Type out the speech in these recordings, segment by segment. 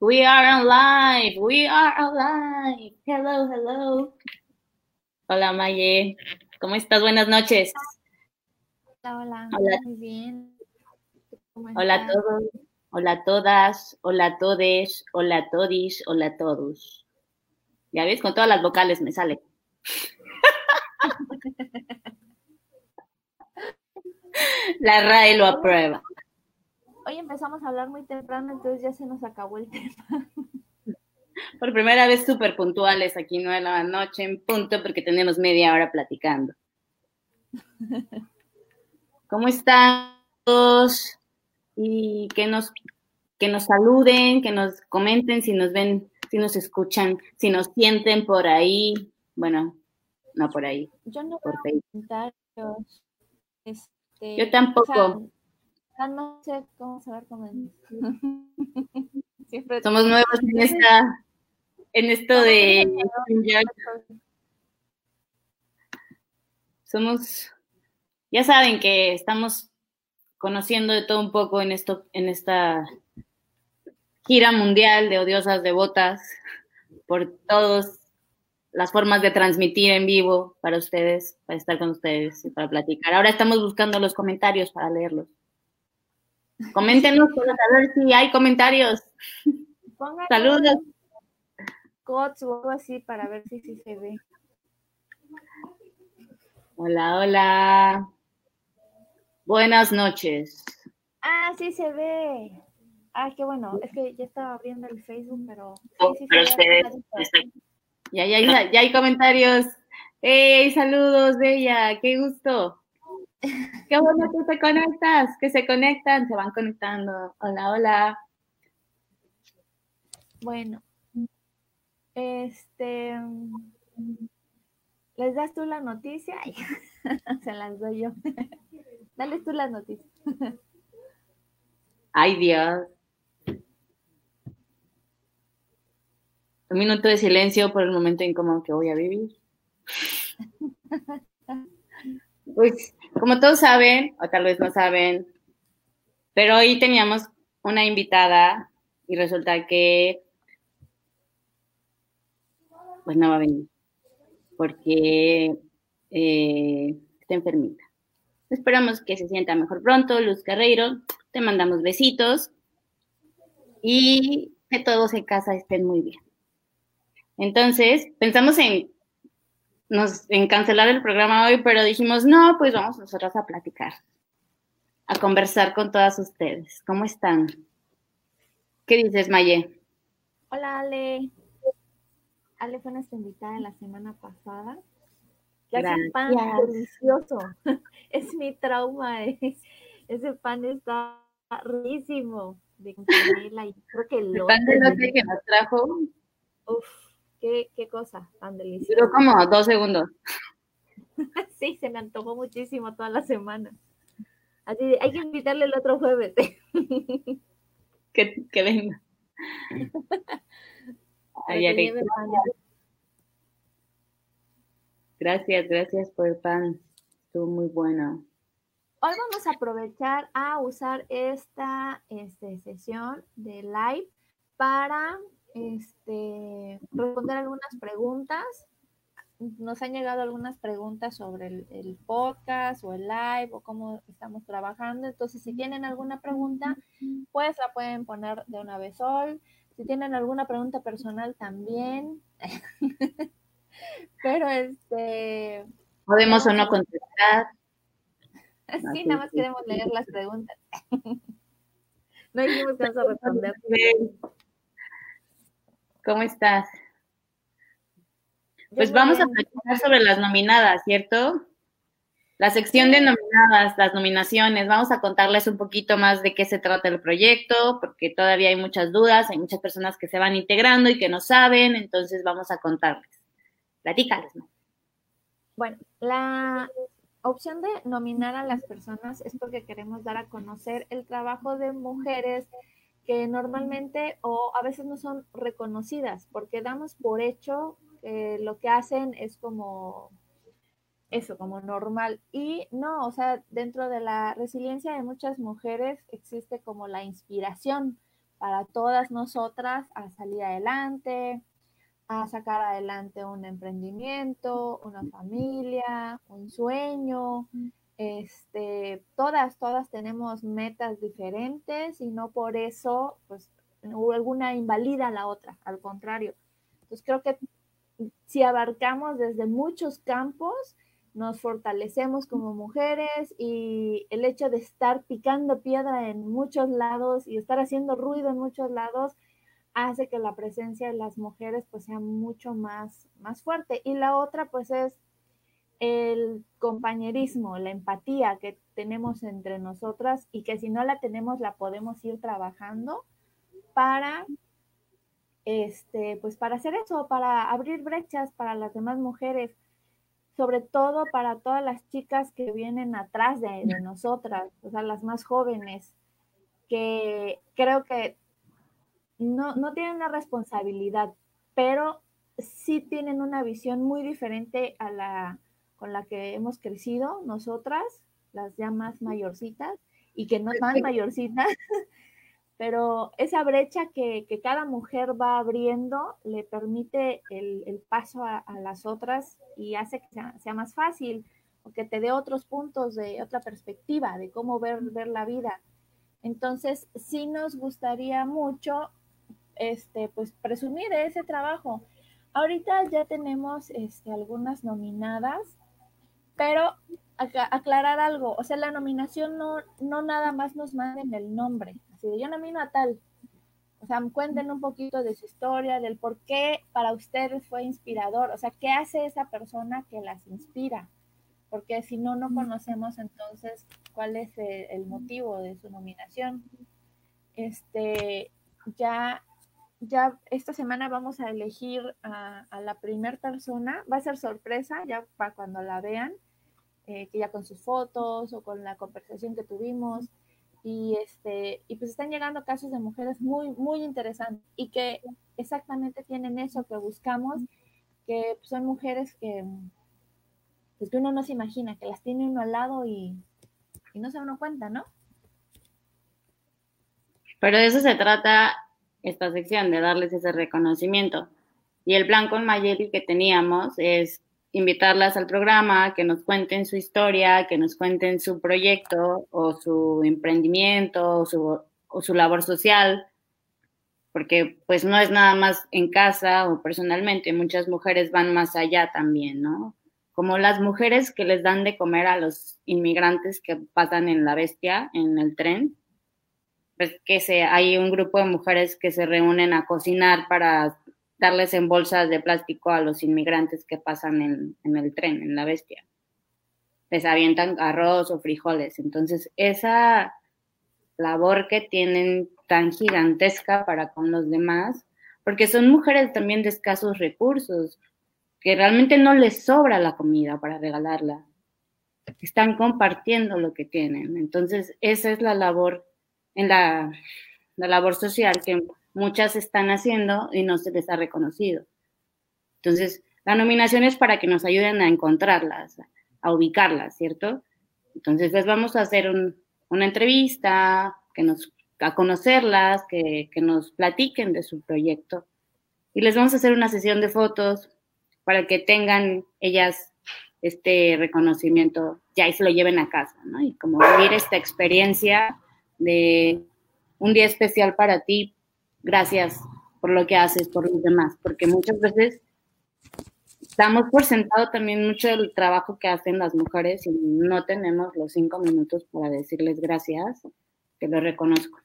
We are alive, we are alive. Hello, hello. Hola Maye, ¿cómo estás? Buenas noches. Hola, hola. Hola. Muy bien. ¿Cómo Hola a todos, hola a todas, hola a todes, hola a todis, hola a todos. Ya ves, con todas las vocales me sale. La RAE lo aprueba. Hoy empezamos a hablar muy temprano, entonces ya se nos acabó el tema. Por primera vez súper puntuales aquí, nueve de la noche en punto, porque tenemos media hora platicando. ¿Cómo están todos? Y que nos, que nos saluden, que nos comenten si nos ven, si nos escuchan, si nos sienten por ahí. Bueno, no por ahí, Yo no por veo. Este, Yo tampoco. o sea, ya no sé cómo se va a comentar. Siempre Somos nuevos en esta, en esto de somos, ya saben que estamos conociendo de todo un poco en esto, en esta gira mundial de odiosas devotas por todas las formas de transmitir en vivo para ustedes, para estar con ustedes y para platicar. Ahora estamos buscando los comentarios para leerlos. Coméntenos para saber si hay comentarios. pongan Saludos. cots o algo así para ver si sí se ve. Hola, hola. Buenas noches. Ah, sí se ve. Ah, qué bueno. Es que ya estaba abriendo el Facebook, pero. Oh, sí, sí pero se ve. Ya, ya, ya, ya hay comentarios. ¡Hey, saludos, Bella! ¡Qué gusto! ¡Qué bueno que te conectas! Que se conectan, se van conectando. Hola, hola. Bueno. Este. ¿Les das tú la noticia? Ay, se las doy yo. Dale tú las noticias. ¡Ay, Dios! Un minuto de silencio por el momento incómodo que voy a vivir. Pues, como todos saben, o tal vez no saben, pero hoy teníamos una invitada y resulta que pues no va a venir porque eh, está enfermita. Esperamos que se sienta mejor pronto, Luz Carreiro. Te mandamos besitos y que todos en casa estén muy bien. Entonces, pensamos en, nos, en cancelar el programa hoy, pero dijimos, no, pues vamos nosotros a platicar, a conversar con todas ustedes. ¿Cómo están? ¿Qué dices, Maye? Hola, Ale. Ale fue nuestra invitada la semana pasada. Hace un pan delicioso. Es mi trauma. eh. Ese pan está riquísimo. De canela y creo que El el pan de lote que nos trajo Uf, qué, qué cosa tan duró deliciosa. como dos segundos. Sí, se me antojó muchísimo toda la semana. Así de, hay que invitarle el otro jueves. Que, que venga. Ay, que gracias, gracias por el pan. Estuvo muy bueno. Hoy vamos a aprovechar a usar esta este, sesión de live para este, responder algunas preguntas. Nos han llegado algunas preguntas sobre el, el podcast o el live o cómo estamos trabajando. Entonces, si tienen alguna pregunta, pues la pueden poner de una vez hoy. Si tienen alguna pregunta personal también. Pero este, Podemos o no contestar. Sí, nada más queremos leer las preguntas. No dijimos que vamos a responder. ¿Cómo estás? Pues muy vamos a platicar sobre las nominadas, ¿cierto? La sección de nominadas, las nominaciones, vamos a contarles un poquito más de qué se trata el proyecto, porque todavía hay muchas dudas, hay muchas personas que se van integrando y que no saben, entonces vamos a contarles. Platícales, ¿no? Bueno, la opción de nominar a las personas es porque queremos dar a conocer el trabajo de mujeres que normalmente o a veces no son reconocidas, porque damos por hecho que lo que hacen es como eso, como normal. Y no, o sea, dentro de la resiliencia de muchas mujeres existe como la inspiración para todas nosotras a salir adelante, a sacar adelante un emprendimiento, una familia, un sueño. Este, todas, todas tenemos metas diferentes y no por eso, pues, alguna invalida a la otra, al contrario. Entonces creo que si abarcamos desde muchos campos, nos fortalecemos como mujeres y el hecho de estar picando piedra en muchos lados y estar haciendo ruido en muchos lados hace que la presencia de las mujeres pues sea mucho más, más fuerte. Y la otra pues es el compañerismo, la empatía que tenemos entre nosotras y que si no la tenemos la podemos ir trabajando para este pues para hacer eso, para abrir brechas para las demás mujeres sobre todo para todas las chicas que vienen atrás de, nosotras, o sea, las más jóvenes, que creo que no, no tienen una responsabilidad, pero sí tienen una visión muy diferente a la con la que hemos crecido nosotras, las ya más mayorcitas, y que no tan mayorcitas, pero esa brecha que, cada mujer va abriendo le permite el, paso a, las otras y hace que sea, más fácil o que te dé otros puntos de otra perspectiva de cómo ver, ver la vida. Entonces, sí nos gustaría mucho este, pues, presumir ese trabajo. Ahorita ya tenemos este, algunas nominadas, pero aclarar algo, o sea, la nominación no, no nada más nos manden el nombre, así de yo nomino a tal. O sea, cuenten un poquito de su historia, del por qué para ustedes fue inspirador, o sea, qué hace esa persona que las inspira, porque si no, no conocemos entonces cuál es el, motivo de su nominación. Este, ya, ya esta semana vamos a elegir a, a la primera persona, va a ser sorpresa ya para cuando la vean, eh, que ya con sus fotos o con la conversación que tuvimos. Y, este, y pues están llegando casos de mujeres muy, muy interesantes y que exactamente tienen eso que buscamos, que son mujeres que, pues que uno no se imagina, que las tiene uno al lado y, y no se uno cuenta, ¿no? Pero de eso se trata esta sección, de darles ese reconocimiento. Y el plan con Mayeli que teníamos es invitarlas al programa, que nos cuenten su historia, que nos cuenten su proyecto o su emprendimiento o su, o su labor social, porque pues no es nada más en casa o personalmente, muchas mujeres van más allá también, ¿no? Como las mujeres que les dan de comer a los inmigrantes que pasan en la bestia, en el tren, pues que hay un grupo de mujeres que se reúnen a cocinar para darles en bolsas de plástico a los inmigrantes que pasan en, el tren, en la bestia. Les avientan arroz o frijoles. Entonces, esa labor que tienen tan gigantesca para con los demás, porque son mujeres también de escasos recursos, que realmente no les sobra la comida para regalarla. Están compartiendo lo que tienen. Entonces, esa es la labor en la, la labor social que muchas están haciendo y no se les ha reconocido. Entonces, la nominación es para que nos ayuden a encontrarlas, a ubicarlas, ¿cierto? Entonces, les vamos a hacer una entrevista, que nos, a conocerlas, que, que nos platiquen de su proyecto. Y les vamos a hacer una sesión de fotos para que tengan ellas este reconocimiento ya y se lo lleven a casa, ¿no? Y como vivir esta experiencia de un día especial para ti, gracias por lo que haces por los demás, porque muchas veces damos por sentado también mucho el trabajo que hacen las mujeres y no tenemos los cinco minutos para decirles gracias, que lo reconozco.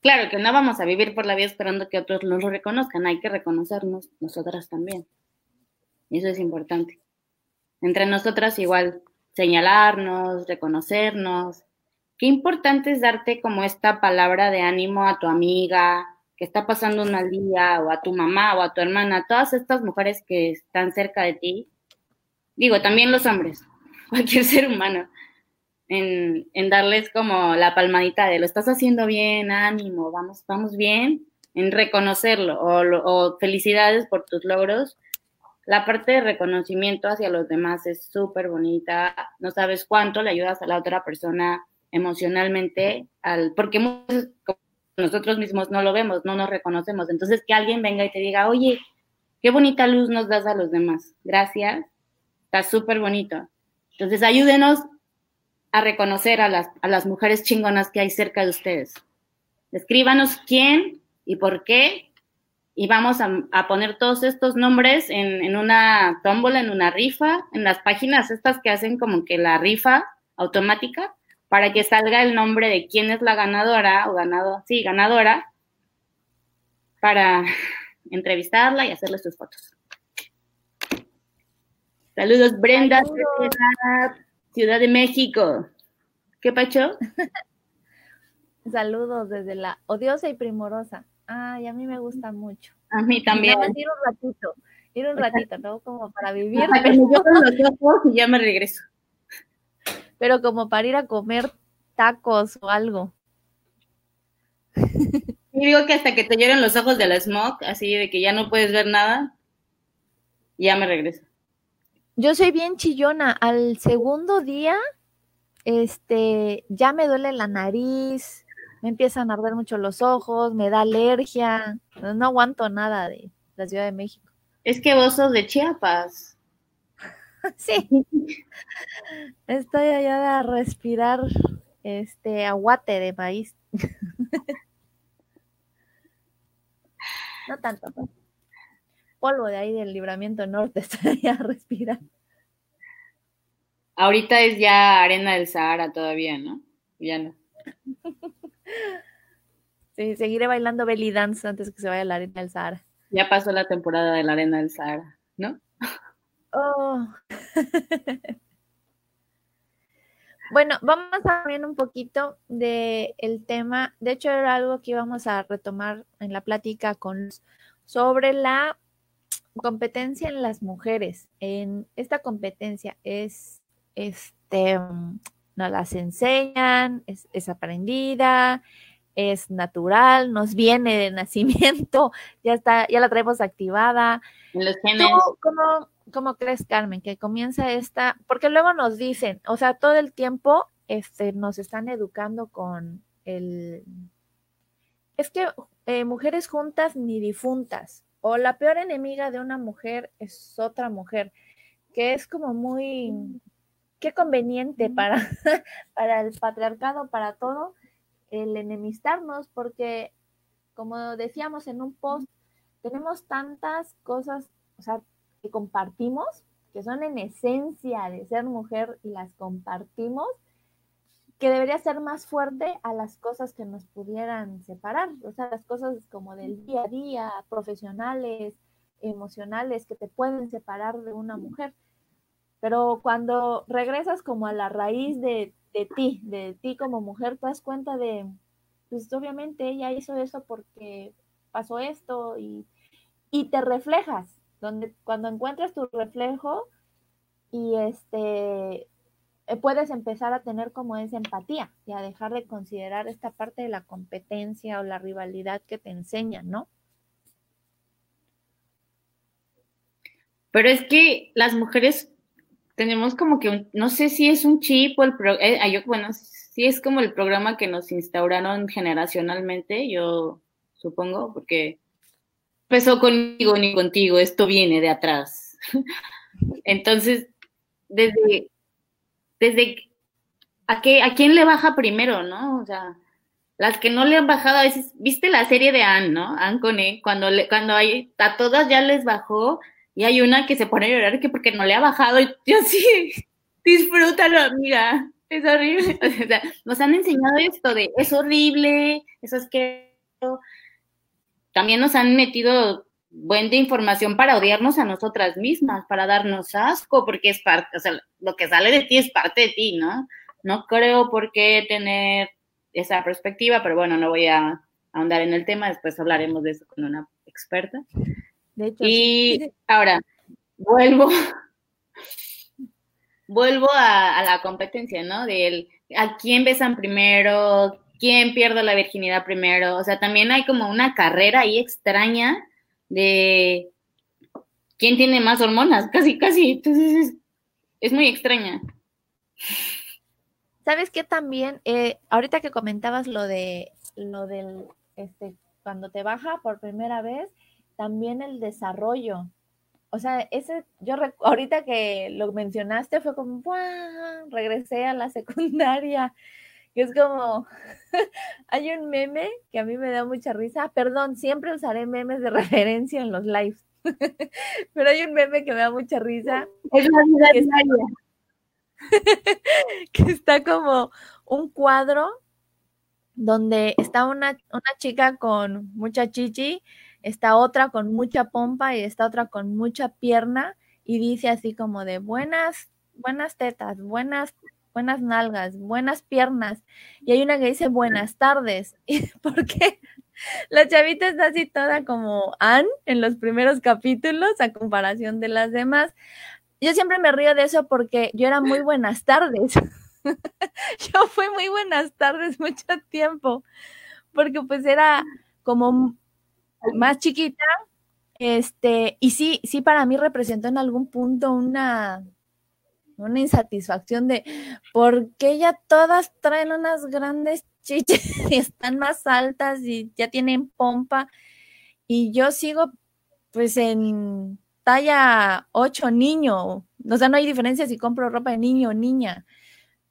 Claro que no vamos a vivir por la vida esperando que otros nos lo reconozcan, hay que reconocernos nosotras también. Y eso es importante. Entre nosotras igual, señalarnos, reconocernos. Qué importante es darte como esta palabra de ánimo a tu amiga que está pasando un mal día, o a tu mamá, o a tu hermana, todas estas mujeres que están cerca de ti. Digo, también los hombres, cualquier ser humano en, darles como la palmadita de lo estás haciendo bien, ánimo, vamos, vamos bien, en reconocerlo o, felicidades por tus logros. La parte de reconocimiento hacia los demás es súper bonita. No sabes cuánto le ayudas a la otra persona emocionalmente, al, porque nosotros mismos no lo vemos, no nos reconocemos. Entonces, que alguien venga y te diga, oye, qué bonita luz nos das a los demás. Gracias. Está súper bonito. Entonces, ayúdenos a reconocer a las, a las mujeres chingonas que hay cerca de ustedes. Escríbanos quién y por qué y vamos a, poner todos estos nombres en, en, una tómbola, en una rifa, en las páginas estas que hacen como que la rifa automática, para que salga el nombre de quién es la ganadora o ganado, sí, ganadora, para entrevistarla y hacerle sus fotos. Saludos, Brenda. Ciudad de México. ¿Qué pacho? Saludos desde la odiosa y primorosa. Ay, a mí me gusta mucho. A mí también. ir un ratito, ir un ratito, ¿no? Como para vivir. y ya me regreso. Pero como para ir a comer tacos o algo. Y digo que hasta que te lloren los ojos de la smog, así de que ya no puedes ver nada, ya me regreso. Yo soy bien chillona. Al segundo día, este, ya me duele la nariz, me empiezan a arder mucho los ojos, me da alergia. No aguanto nada de la Ciudad de México. Es que vos sos de Chiapas. sí. Estoy allá a respirar este aguate de maíz. no tanto. Pues polvo de ahí del libramiento norte estaría a respirar. Ahorita es ya arena del Sahara todavía, ¿no? Ya no. Sí, seguiré bailando belly dance antes que se vaya la arena del Sahara. Ya pasó la temporada de la arena del Sahara, ¿no? Oh. bueno, vamos a ver un poquito del el tema. De hecho, era algo que íbamos a retomar en la plática con sobre la competencia en las mujeres. En esta competencia es, este, nos las enseñan, es, aprendida, es natural, nos viene de nacimiento, ya está, ya la traemos activada. Los cómo, crees, Carmen, que comienza esta? Porque luego nos dicen, o sea, todo el tiempo este, nos están educando con el... Es que eh, mujeres juntas ni difuntas, o la peor enemiga de una mujer es otra mujer, que es como muy, qué conveniente para, para el patriarcado, para todo, el enemistarnos, porque como decíamos en un post, tenemos tantas cosas, o sea, que compartimos, que son en esencia de ser mujer y las compartimos, que debería ser más fuerte a las cosas que nos pudieran separar, o sea, las cosas como del día a día, profesionales, emocionales, que te pueden separar de una mujer. Pero cuando regresas como a la raíz de, ti, de ti como mujer, te das cuenta de, pues obviamente ella hizo eso porque pasó esto y, y te reflejas, donde cuando encuentras tu reflejo y este eh, puedes empezar a tener como esa empatía y a dejar de considerar esta parte de la competencia o la rivalidad que te enseñan, ¿no? Pero es que las mujeres tenemos como que, no sé si es un chip o el, pro, eh, bueno, si es como el programa que nos instauraron generacionalmente, yo supongo, porque empezó conmigo ni contigo, esto viene de atrás. Entonces, desde desde a qué, a quién le baja primero, ¿no? O sea, las que no le han bajado a veces, viste la serie de Anne, ¿no? Anne con cuando le, cuando hay, a todas ya les bajó y hay una que se pone a llorar que porque no le ha bajado y yo sí, disfrútalo, amiga, es horrible. O sea, nos han enseñado esto de es horrible, eso es que también nos han metido buen de información para odiarnos a nosotras mismas, para darnos asco, porque es parte, o sea, lo que sale de ti es parte de ti, ¿no? No creo por qué tener esa perspectiva, pero bueno, no voy a ahondar en el tema, después hablaremos de eso con una experta. De hecho, Y sí. ahora, vuelvo, vuelvo a, a la competencia, ¿no? Del a quién besan primero, quién pierde la virginidad primero. O sea, también hay como una carrera ahí extraña de quién tiene más hormonas, casi, casi. Entonces es, muy extraña. ¿Sabes qué también? Eh, ahorita que comentabas lo de lo del este cuando te baja por primera vez, también el desarrollo. O sea, ese, yo ahorita que lo mencionaste fue como, ¡guau! regresé a la secundaria. Que es como, hay un meme que a mí me da mucha risa. Perdón, siempre usaré memes de referencia en los lives. Pero hay un meme que me da mucha risa Es la vida que está, que está como un cuadro donde está una, una chica con mucha chichi, está otra con mucha pompa y está otra con mucha pierna y dice así como de buenas, buenas tetas, buenas, buenas nalgas, buenas piernas. Y hay una que dice buenas tardes, porque la chavita está así toda como Anne en los primeros capítulos a comparación de las demás. Yo siempre me río de eso porque yo era muy buenas tardes. yo fui muy buenas tardes mucho tiempo, porque pues era como más chiquita, este, y sí, sí para mí representó en algún punto una, una insatisfacción de por qué ya todas traen unas grandes chiches y están más altas y ya tienen pompa, y yo sigo pues en talla 8 niño, o sea, no hay diferencia si compro ropa de niño o niña.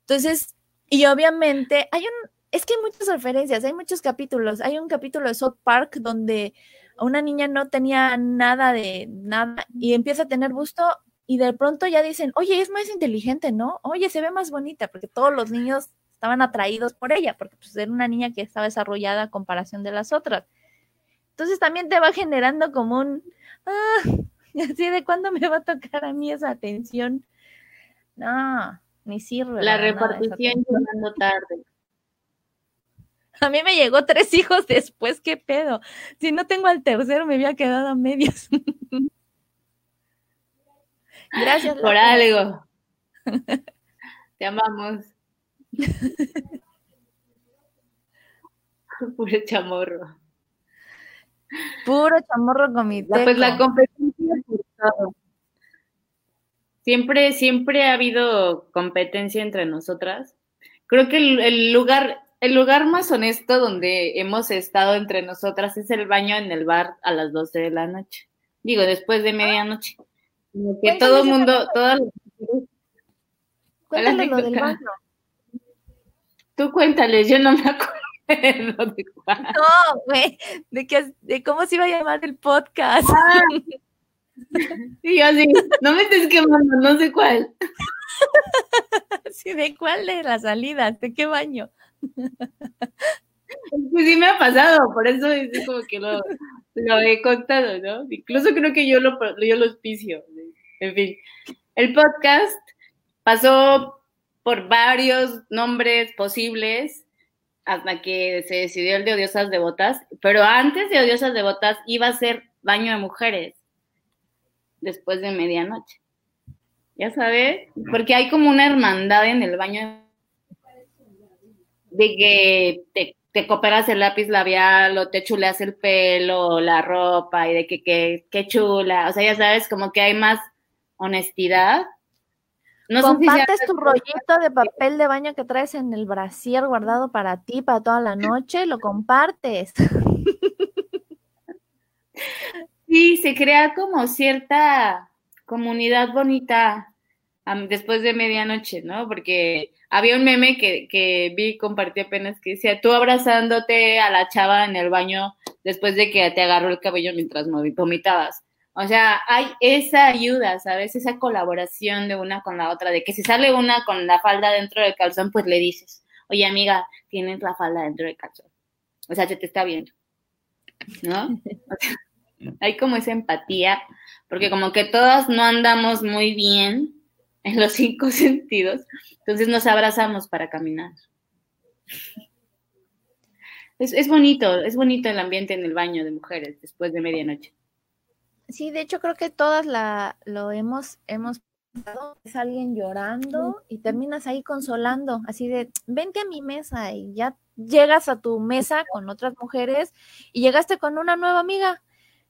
Entonces, y obviamente hay un, es que hay muchas referencias, hay muchos capítulos. Hay un capítulo de South Park donde una niña no tenía nada de nada y empieza a tener busto y de pronto ya dicen, oye, es más inteligente, ¿no? Oye, se ve más bonita, porque todos los niños estaban atraídos por ella, porque pues, era una niña que estaba desarrollada a comparación de las otras. Entonces también te va generando como un, ah, así de cuándo me va a tocar a mí esa atención. No, ni sirve. La repartición llegando tarde. A mí me llegó tres hijos después, ¿qué pedo? Si no tengo al tercero, me había quedado a medias. Gracias. Por algo. Te amamos. Puro chamorro. Puro chamorro con mi La- Pues la teco. competencia por todo. Siempre, siempre ha habido competencia entre nosotras. Creo que el, el lugar, el lugar más honesto donde hemos estado entre nosotras es el baño en el bar a las 12 de la noche. Digo, después de medianoche. Como que todo el mundo, todas Cuéntale lo del baño. tú cuéntales, yo no me acuerdo de cuál. No, güey, de, que, de cómo se iba a llamar el podcast. Y yo así, no me estés quemando, no sé cuál. Sí, ¿De cuál de las salidas? ¿De qué baño? Pues sí me ha pasado, por eso es como que lo, lo he contado, ¿no? Incluso creo que yo lo, yo lo auspicio. En fin, el podcast pasó por varios nombres posibles hasta que se decidió el de Odiosas Devotas, pero antes de Odiosas Devotas iba a ser baño de mujeres después de medianoche. Ya sabes, porque hay como una hermandad en el baño de que te, te cooperas el lápiz labial o te chuleas el pelo la ropa y de que que qué chula, o sea, ya sabes, como que hay más honestidad. No si Compartes tu rollito de papel de baño que traes en el brasier guardado para ti, para toda la noche, lo compartes. Sí, se crea como cierta comunidad bonita después de medianoche, ¿no? Porque había un meme que, que vi, compartí apenas, que decía, tú abrazándote a la chava en el baño después de que te agarró el cabello mientras vomitabas. O sea, hay esa ayuda, ¿sabes? Esa colaboración de una con la otra, de que si sale una con la falda dentro del calzón, pues le dices, oye amiga, tienes la falda dentro del calzón. O sea, se te está viendo, ¿no? O sea, hay como esa empatía, porque como que todas no andamos muy bien en los cinco sentidos, entonces nos abrazamos para caminar. Es, es, bonito, es bonito el ambiente en el baño de mujeres después de medianoche. Sí, de hecho creo que todas la, lo hemos, hemos pasado, es alguien llorando y terminas ahí consolando, así de, vente a mi mesa y ya llegas a tu mesa con otras mujeres y llegaste con una nueva amiga.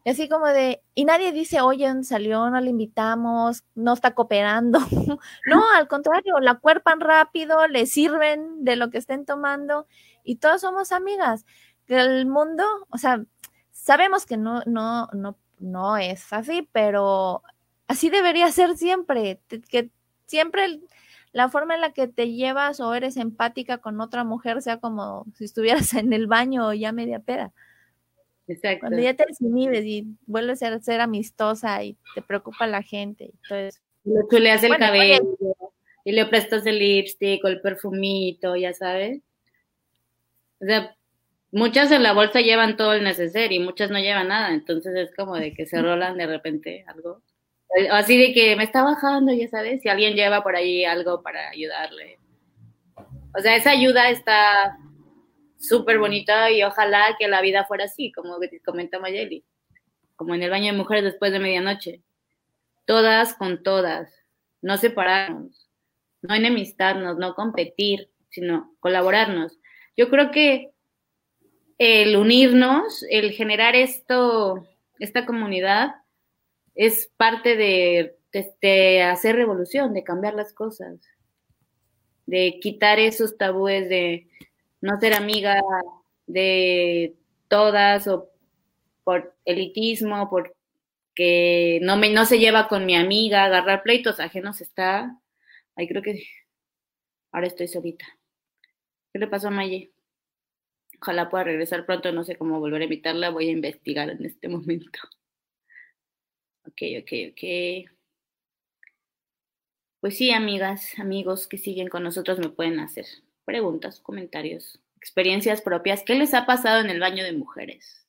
Y así como de, y nadie dice, oye, salió, no le invitamos, no está cooperando. no, al contrario, la cuerpan rápido, le sirven de lo que estén tomando y todas somos amigas. El mundo, o sea, sabemos que no, no, no, no es así, pero así debería ser siempre, que siempre la forma en la que te llevas o eres empática con otra mujer sea como si estuvieras en el baño o ya media peda. Exacto. Cuando ya te desinhibes y vuelves a ser amistosa y te preocupa la gente. Entonces, le chuleas el cabello y le prestas el lipstick o el perfumito, ya sabes. O sea, muchas en la bolsa llevan todo el necesario y muchas no llevan nada, entonces es como de que se rolan de repente algo. Así de que me está bajando, ya sabes, si alguien lleva por ahí algo para ayudarle. O sea, esa ayuda está súper bonita y ojalá que la vida fuera así, como comenta Mayeli, como en el baño de mujeres después de medianoche. Todas con todas, no separarnos, no enemistarnos, no competir, sino colaborarnos. Yo creo que el unirnos, el generar esto, esta comunidad, es parte de, hacer revolución, de cambiar las cosas, de quitar esos tabúes de no ser amiga de todas o por elitismo, porque no, me, no se lleva con mi amiga, agarrar pleitos ajenos está, ahí creo que ahora estoy solita. ¿Qué le pasó a Maye? Ojalá pueda regresar pronto, no sé cómo volver a invitarla, voy a investigar en este momento. Ok, ok, ok. Pues sí, amigas, amigos que siguen con nosotros me pueden hacer preguntas, comentarios, experiencias propias. ¿Qué les ha pasado en el baño de mujeres?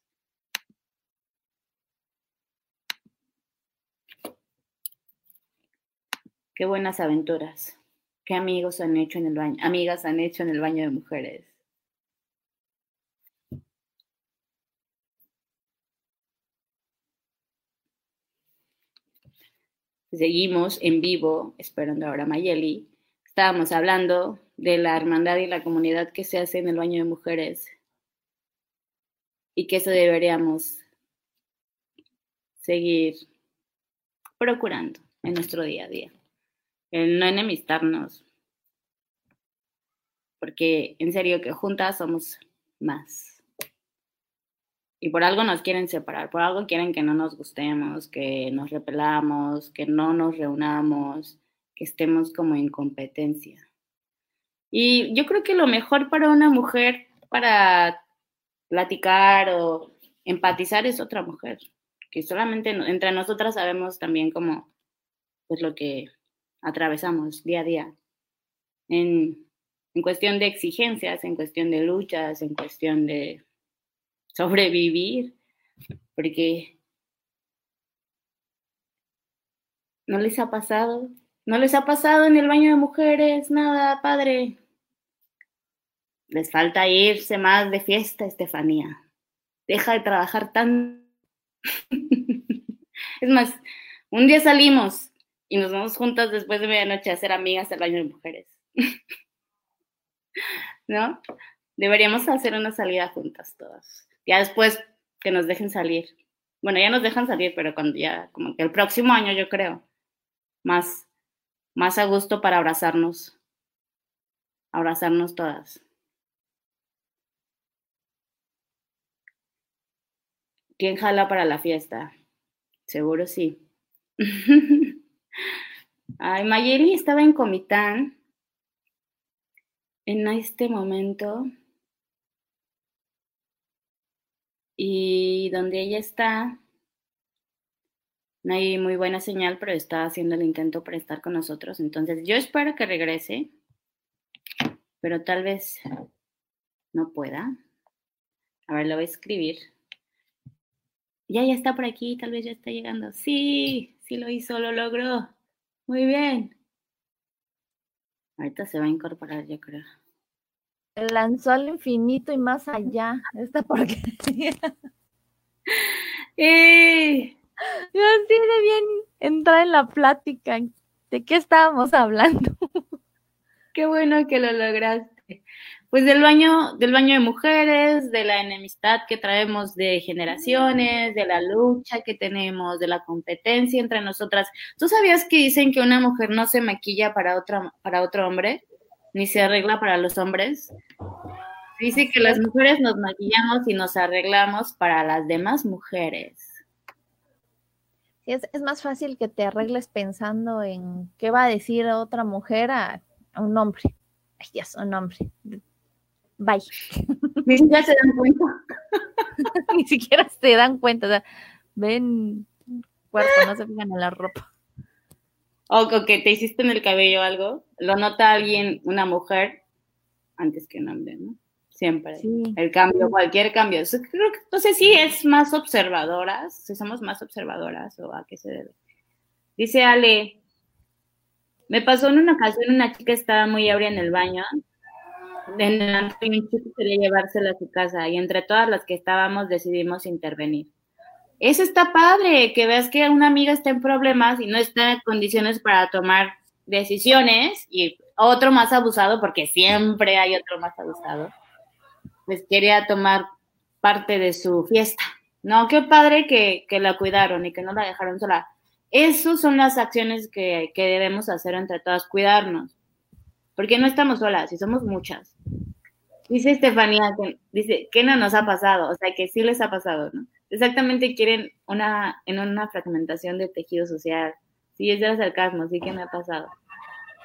Qué buenas aventuras. ¿Qué amigos han hecho en el baño? Amigas han hecho en el baño de mujeres. Seguimos en vivo, esperando ahora a Mayeli. Estábamos hablando de la hermandad y la comunidad que se hace en el baño de mujeres y que eso deberíamos seguir procurando en nuestro día a día. No enemistarnos, porque en serio que juntas somos más y por algo nos quieren separar, por algo quieren que no nos gustemos, que nos repelamos, que no nos reunamos, que estemos como en competencia. Y yo creo que lo mejor para una mujer para platicar o empatizar es otra mujer, que solamente entre nosotras sabemos también como pues lo que atravesamos día a día en, en cuestión de exigencias, en cuestión de luchas, en cuestión de sobrevivir, porque no les ha pasado, no les ha pasado en el baño de mujeres, nada, padre. Les falta irse más de fiesta, Estefanía. Deja de trabajar tan... es más, un día salimos y nos vamos juntas después de medianoche a hacer amigas del baño de mujeres. ¿No? Deberíamos hacer una salida juntas todas. Ya después que nos dejen salir. Bueno, ya nos dejan salir, pero cuando ya, como que el próximo año yo creo, más, más a gusto para abrazarnos, abrazarnos todas. ¿Quién jala para la fiesta? Seguro sí. Ay, Mayeli estaba en Comitán en este momento. Y donde ella está, no hay muy buena señal, pero está haciendo el intento para estar con nosotros. Entonces, yo espero que regrese, pero tal vez no pueda. A ver, lo voy a escribir. Ya, ya está por aquí, tal vez ya está llegando. Sí, sí lo hizo, lo logró. Muy bien. Ahorita se va a incorporar, yo creo. Lanzó al infinito y más allá. Esta porquería. ¡Eh! Yo así de bien entrar en la plática. ¿De qué estábamos hablando? Qué bueno que lo lograste. Pues del baño, del baño de mujeres, de la enemistad que traemos de generaciones, de la lucha que tenemos, de la competencia entre nosotras. ¿Tú sabías que dicen que una mujer no se maquilla para otra, para otro hombre, ni se arregla para los hombres? Dice que las mujeres nos maquillamos y nos arreglamos para las demás mujeres. Es, es más fácil que te arregles pensando en qué va a decir otra mujer a, a un hombre. Ay, Dios, un hombre. Bye. Ni siquiera se dan cuenta. Ni siquiera se dan cuenta. O sea, ven cuerpo, no se fijan en la ropa. O, que te hiciste en el cabello algo, lo nota alguien, una mujer, antes que un hombre, ¿no? Siempre. Sí. El cambio, cualquier cambio. Creo que, no sé si es más observadoras, si somos más observadoras o a qué se debe. Dice Ale, me pasó en una ocasión una chica estaba muy ebria en el baño. En el antro y un chico quería llevársela a su casa y entre todas las que estábamos decidimos intervenir. Eso está padre, que veas que una amiga está en problemas y no está en condiciones para tomar decisiones y otro más abusado, porque siempre hay otro más abusado, pues quería tomar parte de su fiesta. No, qué padre que, que la cuidaron y que no la dejaron sola. Esas son las acciones que, que debemos hacer entre todas, cuidarnos. Porque no estamos solas y somos muchas. Dice Estefanía, que, dice, ¿qué no nos ha pasado? O sea, que sí les ha pasado, ¿no? Exactamente quieren una, en una fragmentación de tejido social. Sí, es del sarcasmo, sí que me ha pasado.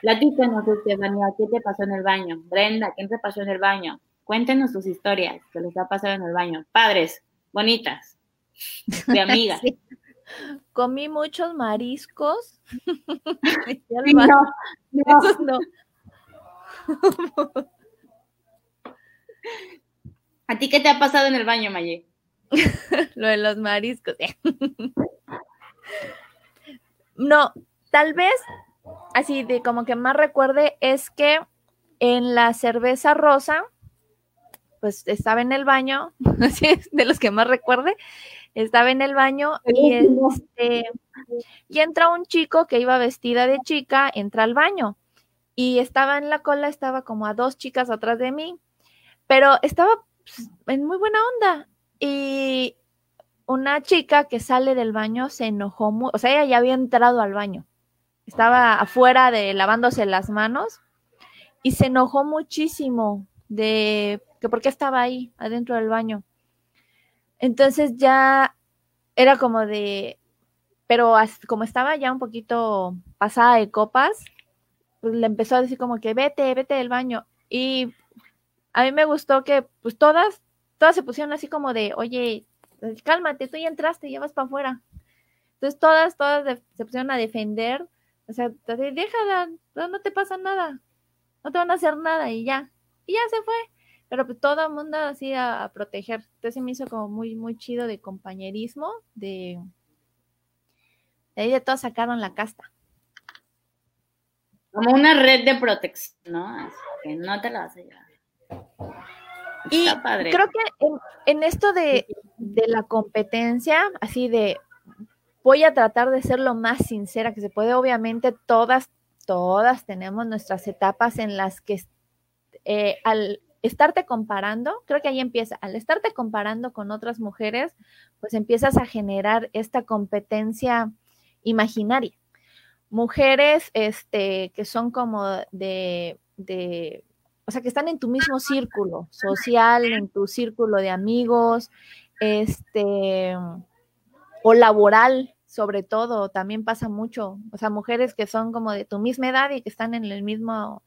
Platícanos, Estefanía, ¿qué te pasó en el baño? Brenda, ¿qué te pasó en el baño? Cuéntenos sus historias que les ha pasado en el baño. Padres, bonitas, de amigas. Sí. Comí muchos mariscos. No, no. Esos no. ¿A ti qué te ha pasado en el baño, Maye? Lo de los mariscos. No, tal vez así de como que más recuerde es que en la cerveza rosa, pues estaba en el baño, así es de los que más recuerde, estaba en el baño y este y entra un chico que iba vestida de chica, entra al baño. Y estaba en la cola, estaba como a dos chicas atrás de mí, pero estaba pues, en muy buena onda y una chica que sale del baño se enojó, mu- o sea, ella ya había entrado al baño, estaba afuera de lavándose las manos y se enojó muchísimo de que por qué estaba ahí adentro del baño. Entonces ya era como de, pero como estaba ya un poquito pasada de copas, pues le empezó a decir como que vete, vete del baño. Y a mí me gustó que pues todas, todas se pusieron así como de, oye, cálmate, tú ya entraste, ya vas para afuera. Entonces todas, todas se pusieron a defender, o sea, déjala, no, te pasa nada, no te van a hacer nada y ya, y ya se fue. Pero pues todo el mundo así a, a proteger. Entonces se me hizo como muy, muy chido de compañerismo, de, de ahí de todos sacaron la casta. Como una red de protección, ¿no? Así que no te la vas a llevar. Y padre. creo que en, en esto de, de la competencia, así de voy a tratar de ser lo más sincera que se puede. Obviamente, todas, todas tenemos nuestras etapas en las que eh, al estarte comparando, creo que ahí empieza, al estarte comparando con otras mujeres, pues empiezas a generar esta competencia imaginaria. Mujeres este, que son como de, de o sea, que están en tu mismo círculo social, en tu círculo de amigos, este, o laboral, sobre todo, también pasa mucho. O sea, mujeres que son como de tu misma edad y que están en el mismo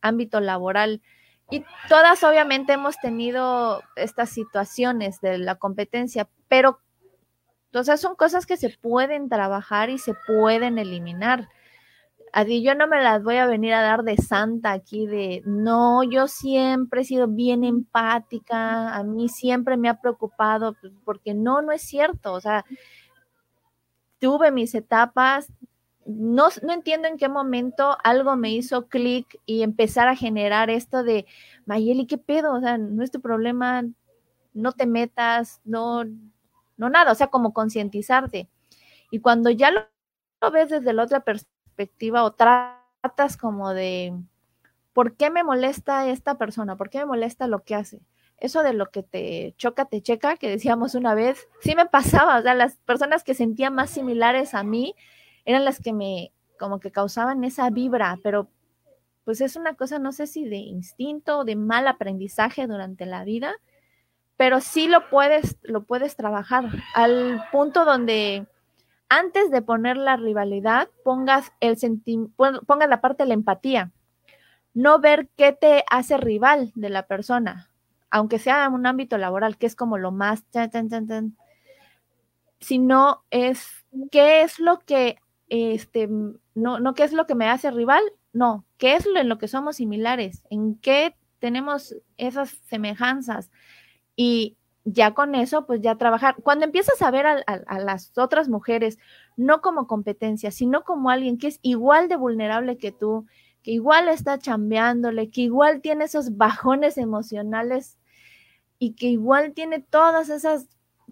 ámbito laboral. Y todas obviamente hemos tenido estas situaciones de la competencia, pero, sea, son cosas que se pueden trabajar y se pueden eliminar. Yo no me las voy a venir a dar de santa aquí de, no, yo siempre he sido bien empática, a mí siempre me ha preocupado, pues, porque no, no es cierto, o sea, tuve mis etapas, no, no entiendo en qué momento algo me hizo clic y empezar a generar esto de, Mayeli, ¿qué pedo? O sea, no es tu problema, no te metas, no, no nada, o sea, como concientizarte. Y cuando ya lo, lo ves desde la otra perspectiva, perspectiva o tratas como de, ¿por qué me molesta esta persona? ¿Por qué me molesta lo que hace? Eso de lo que te choca, te checa, que decíamos una vez, sí me pasaba, o sea, las personas que sentía más similares a mí eran las que me como que causaban esa vibra, pero pues es una cosa, no sé si de instinto o de mal aprendizaje durante la vida, pero sí lo puedes, lo puedes trabajar al punto donde antes de poner la rivalidad, pongas, el pongas la parte de la empatía. No ver qué te hace rival de la persona, aunque sea en un ámbito laboral, que es como lo más, sino es qué es lo que, este, no, no qué es lo que me hace rival, no, qué es lo en lo que somos similares, en qué tenemos esas semejanzas. Y ya con eso, pues ya trabajar. Cuando empiezas a ver a, las otras mujeres no como competencia, sino como alguien que es igual de vulnerable que tú, que igual está chambeándole, que igual tiene esos bajones emocionales y que igual tiene todas esas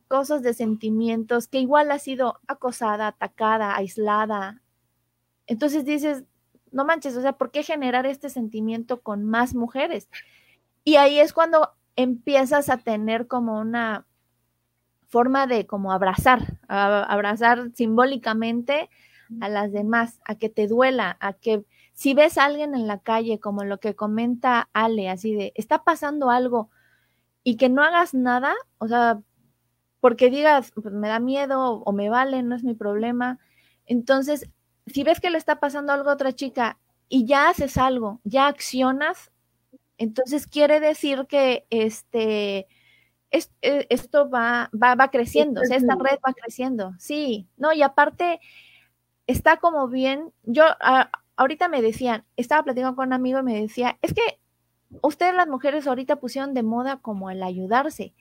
cosas de sentimientos, que igual ha sido acosada, atacada, aislada. Entonces dices, no manches, o sea, ¿por qué generar este sentimiento con más mujeres? Y ahí es cuando empiezas a tener como una forma de como abrazar, abrazar simbólicamente a las demás, a que te duela, a que si ves a alguien en la calle, como lo que comenta Ale, así de, está pasando algo y que no hagas nada, o sea, porque digas, pues me da miedo o me vale, no es mi problema. Entonces, si ves que le está pasando algo a otra chica y ya haces algo, ya accionas, entonces quiere decir que este, e, esto va, va, va creciendo, o sea, esta red va creciendo. Sí, no, y aparte está como bien, yo ahorita me decían, estaba platicando con un amigo y me decía, es que ustedes las mujeres ahorita pusieron de moda como el ayudarse.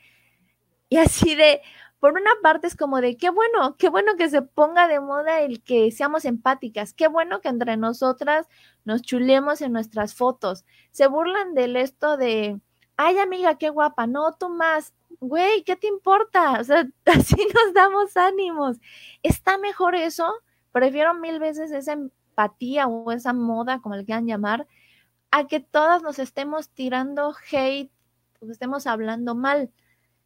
Y así de, por una parte es como de, qué bueno, qué bueno que se ponga de moda el que seamos empáticas, qué bueno que entre nosotras nos chulemos en nuestras fotos. Se burlan del esto de, ay amiga, qué guapa, no, tú más, güey, ¿qué te importa? O sea, así nos damos ánimos. ¿Está mejor eso? Prefiero mil veces esa empatía o esa moda, como le quieran llamar, a que todas nos estemos tirando hate, o estemos hablando mal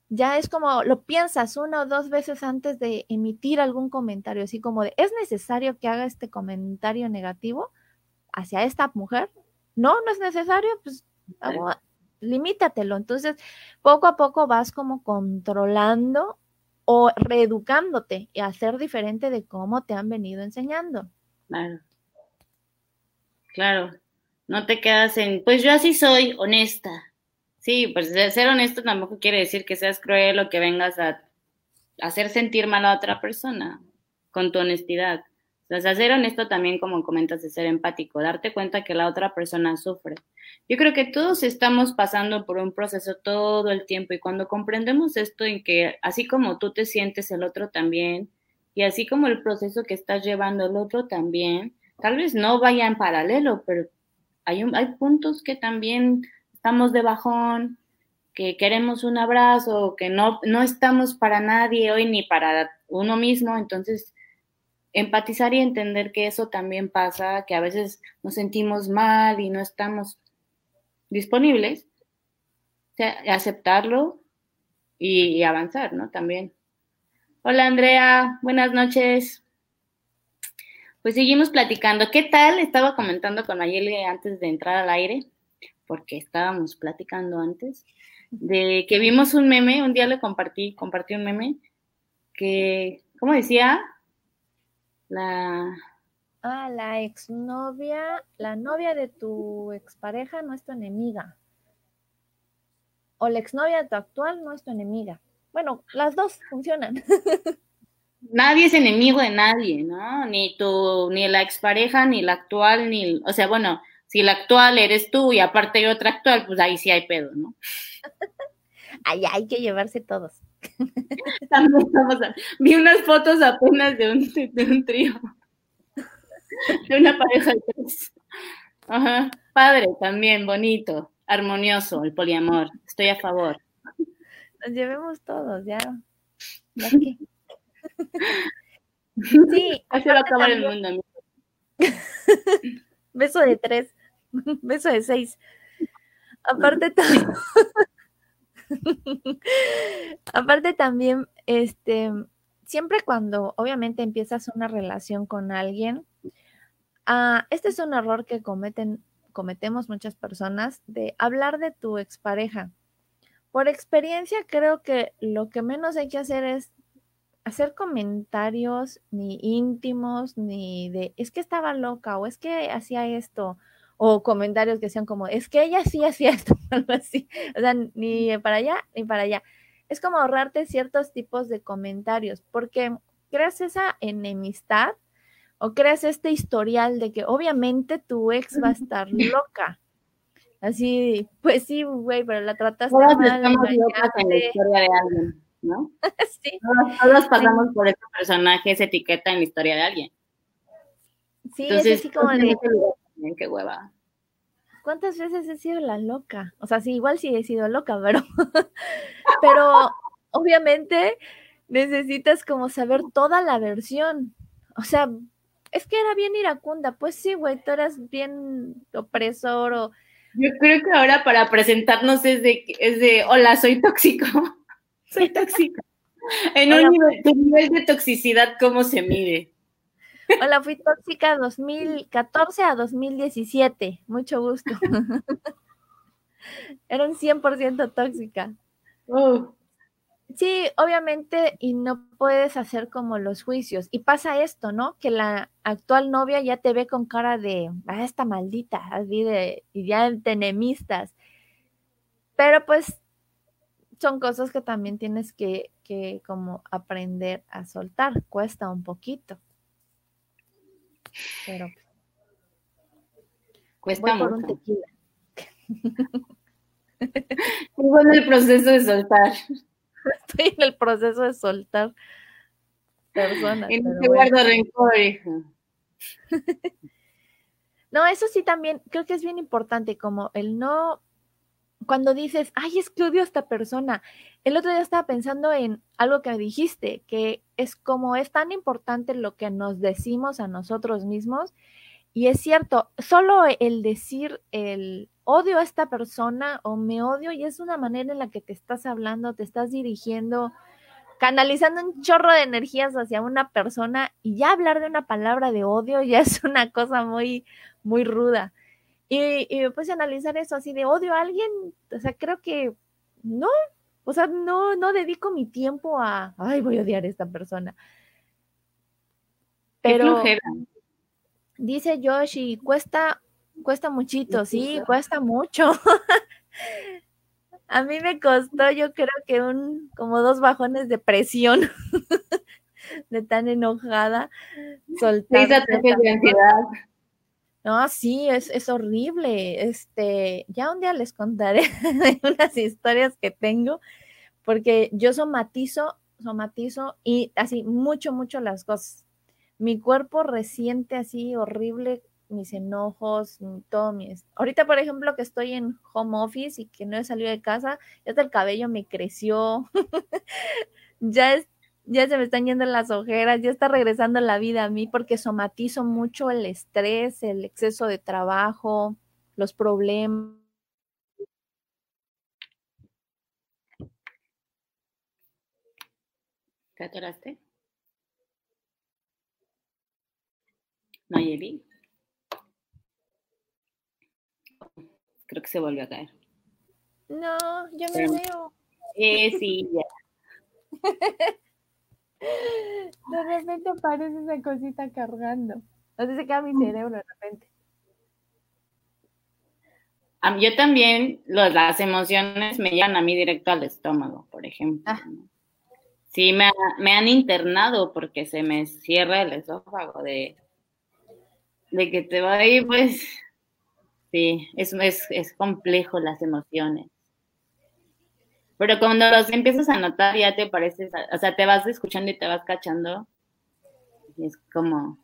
ya es como lo piensas una o dos veces antes de emitir algún comentario, así como de, ¿es necesario que haga este comentario negativo hacia esta mujer? No, no es necesario, pues limítatelo. Entonces, poco a poco vas como controlando o reeducándote y hacer diferente de cómo te han venido enseñando. Claro. Claro. No te quedas en, pues yo así soy, honesta. Sí, pues ser honesto tampoco quiere decir que seas cruel o que vengas a hacer sentir mal a otra persona con tu honestidad. O sea, ser honesto también, como comentas, de ser empático, darte cuenta que la otra persona sufre. Yo creo que todos estamos pasando por un proceso todo el tiempo y cuando comprendemos esto en que así como tú te sientes, el otro también, y así como el proceso que estás llevando el otro también, tal vez no vaya en paralelo, pero hay, hay puntos que también estamos de bajón, que queremos un abrazo, que no, no estamos para nadie hoy ni para uno mismo, entonces empatizar y entender que eso también pasa, que a veces nos sentimos mal y no estamos disponibles, aceptarlo y, avanzar, ¿no? También. Hola Andrea, buenas noches. Pues seguimos platicando. ¿Qué tal? Estaba comentando con Ayeli antes de entrar al aire porque estábamos platicando antes, de que vimos un meme, un día le compartí, compartí un meme, que, ¿cómo decía? La... Ah, la exnovia, la novia de tu expareja no es tu enemiga. O la exnovia de tu actual no es tu enemiga. Bueno, las dos funcionan. nadie es enemigo de nadie, ¿no? Ni tu, ni la expareja, ni la actual, ni, o sea, bueno, si la actual eres tú y aparte hay otra actual, pues ahí sí hay pedo, ¿no? Ay, hay que llevarse todos. También vamos a- vi unas fotos apenas de un, de un trío, de una pareja de tres. Ajá, padre también, bonito, armonioso, el poliamor, estoy a favor. Nos llevemos todos, ya. ¿Ya qué? Sí, Así va a el mundo. amigo. Beso de tres, beso de seis. Aparte también, aparte también, este, siempre cuando obviamente empiezas una relación con alguien, ah, este es un error que cometen, cometemos muchas personas de hablar de tu expareja. Por experiencia, creo que lo que menos hay que hacer es hacer comentarios ni íntimos, ni de es que estaba loca o es que hacía esto, o comentarios que sean como es que ella sí hacía esto, algo así. O sea, ni para allá ni para allá. Es como ahorrarte ciertos tipos de comentarios, porque creas esa enemistad o creas este historial de que obviamente tu ex va a estar loca. Así, pues sí, güey, pero la trataste Todas mal, estamos locas en la historia de alguien, ¿no? Sí, Todos, todos pasamos por ese personaje, esa etiqueta en la historia de alguien. sí, es Entonces, así como de, qué hueva. ¿Cuántas veces he sido la loca? O sea, sí, igual sí he sido loca, pero, pero obviamente necesitas como saber toda la versión. O sea, es que era bien iracunda. Pues sí, güey, tú eras bien opresor o... Yo creo que ahora para presentarnos es de, es de hola, soy tóxico. soy tóxico. En Hola. un nivel, tu nivel de toxicidad, ¿cómo se mide? Hola, fui tóxica 2014 a 2017. Mucho gusto. Era un 100% tóxica. Oh, Sí, obviamente, y no puedes hacer como los juicios. Y pasa esto, ¿no? Que la actual novia ya te ve con cara de, ah, esta maldita, así de, y ya te enemistas. Pero pues son cosas que también tienes que, que como aprender a soltar. Cuesta un poquito. Pero cuesta voy por un mucho. tequila. Estuvo en el proceso de soltar. Estoy en el proceso de soltar personas. Y no pero te bueno. guardo rencor. No, eso sí también creo que es bien importante, como el no, cuando dices, ay, es que odio a esta persona. El otro día estaba pensando en algo que dijiste, que es como es tan importante lo que nos decimos a nosotros mismos. Y es cierto, solo el decir el odio a esta persona o me odio y es una manera en la que te estás hablando, te estás dirigiendo, canalizando un chorro de energías hacia una persona y ya hablar de una palabra de odio ya es una cosa muy, muy ruda. Y, y me puse a analizar eso así de odio a alguien, o sea, creo que no, o sea, no, no dedico mi tiempo a, ay, voy a odiar a esta persona. Pero dice Yoshi, cuesta, cuesta muchito, sí, cuesta mucho. A mí me costó, yo creo que un, como dos bajones de presión de tan enojada soltar. Seis ataques de ansiedad. No, sí, es, es horrible. Este, ya un día les contaré unas historias que tengo, porque yo somatizo, somatizo y así mucho, mucho las cosas. Mi cuerpo resiente así horrible mis enojos, todo mi... Ahorita, por ejemplo, que estoy en home office y que no he salido de casa, ya hasta el cabello me creció, ya es, ya se me están yendo las ojeras, ya está regresando la vida a mí porque somatizo mucho el estrés, el exceso de trabajo, los problemas. ¿Te atoraste? Nayeli. Creo que se volvió a caer. No, yo me Pero- veo. Eh, sí, ya. De repente aparece esa cosita cargando. Sé, se queda mi cerebro de repente. Yo también, los- las emociones me llevan a mí directo al estómago, por ejemplo. Ah. Sí, me, me han internado porque se me cierra el esófago de, de que te va ahí, pues, sí, es, es, es complejo las emociones. Pero cuando los empiezas a notar ya te pareces, o sea, te vas escuchando y te vas cachando. Y es como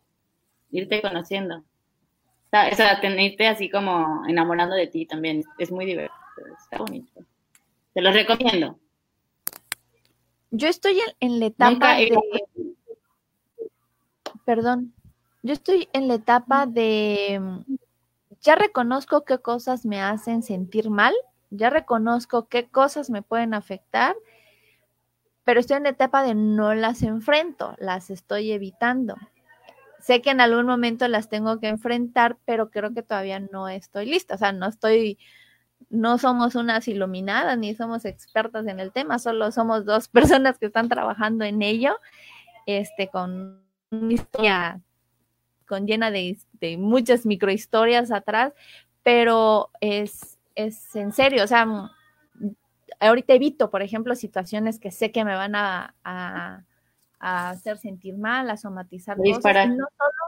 irte conociendo. O sea, tenerte así como enamorando de ti también. Es muy divertido, está bonito. Te lo recomiendo. Yo estoy en, la etapa de... Perdón. Yo estoy en la etapa de... Ya reconozco qué cosas me hacen sentir mal ya reconozco qué cosas me pueden afectar, pero estoy en la etapa de no las enfrento, las estoy evitando. Sé que en algún momento las tengo que enfrentar, pero creo que todavía no estoy lista, o sea, no estoy, no somos unas iluminadas ni somos expertas en el tema, solo somos dos personas que están trabajando en ello, este, con una historia con llena de, de muchas microhistorias atrás, pero es es en serio, o sea, ahorita evito, por ejemplo, situaciones que sé que me van a, hacer sentir mal, a somatizar cosas, no solo,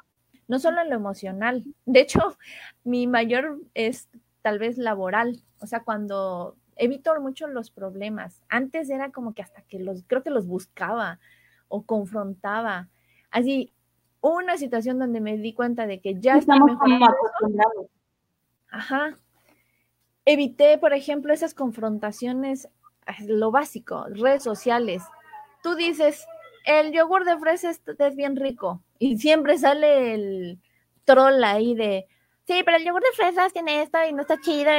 no solo en lo emocional. De hecho, mi mayor es tal vez laboral, o sea, cuando evito mucho los problemas. Antes era como que hasta que los, creo que los buscaba o confrontaba. Así, una situación donde me di cuenta de que ya estamos acostumbrados. Ajá, evité, por ejemplo, esas confrontaciones, lo básico, redes sociales. Tú dices, el yogur de fresa es, bien rico y siempre sale el troll ahí de, sí, pero el yogur de fresas tiene esto y no está chido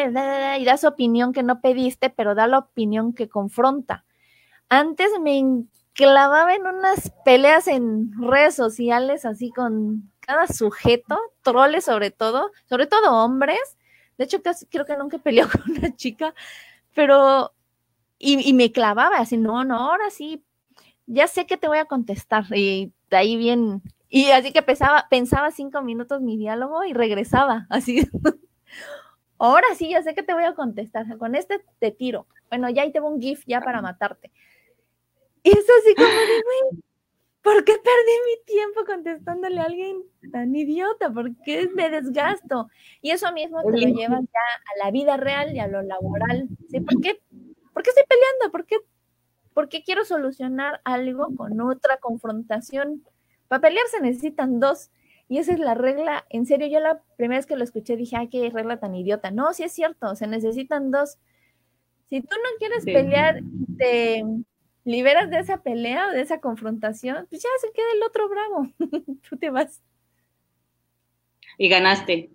y da su opinión que no pediste, pero da la opinión que confronta. Antes me enclavaba en unas peleas en redes sociales así con cada sujeto, troles sobre todo, sobre todo hombres, de hecho, creo que nunca peleó con una chica, pero, y, me clavaba así, no, no, ahora sí, ya sé que te voy a contestar. Y de ahí bien, y así que pensaba, pensaba cinco minutos mi diálogo y regresaba, así. ahora sí, ya sé que te voy a contestar. Con este te tiro. Bueno, ya ahí tengo un GIF ya para matarte. Y es así como de, ¿por qué perdí mi tiempo contestándole a alguien tan idiota? ¿Por qué me desgasto? Y eso mismo te lo llevas ya a la vida real y a lo laboral. ¿sí? ¿Por, qué, ¿Por qué estoy peleando? ¿Por qué, ¿Por qué quiero solucionar algo con otra confrontación? Para pelear se necesitan dos. Y esa es la regla. En serio, yo la primera vez que lo escuché dije, ay, qué regla tan idiota. No, sí es cierto, se necesitan dos. Si tú no quieres pelear, te liberas de esa pelea o de esa confrontación, pues ya se queda el otro bravo. Tú te vas. Y ganaste.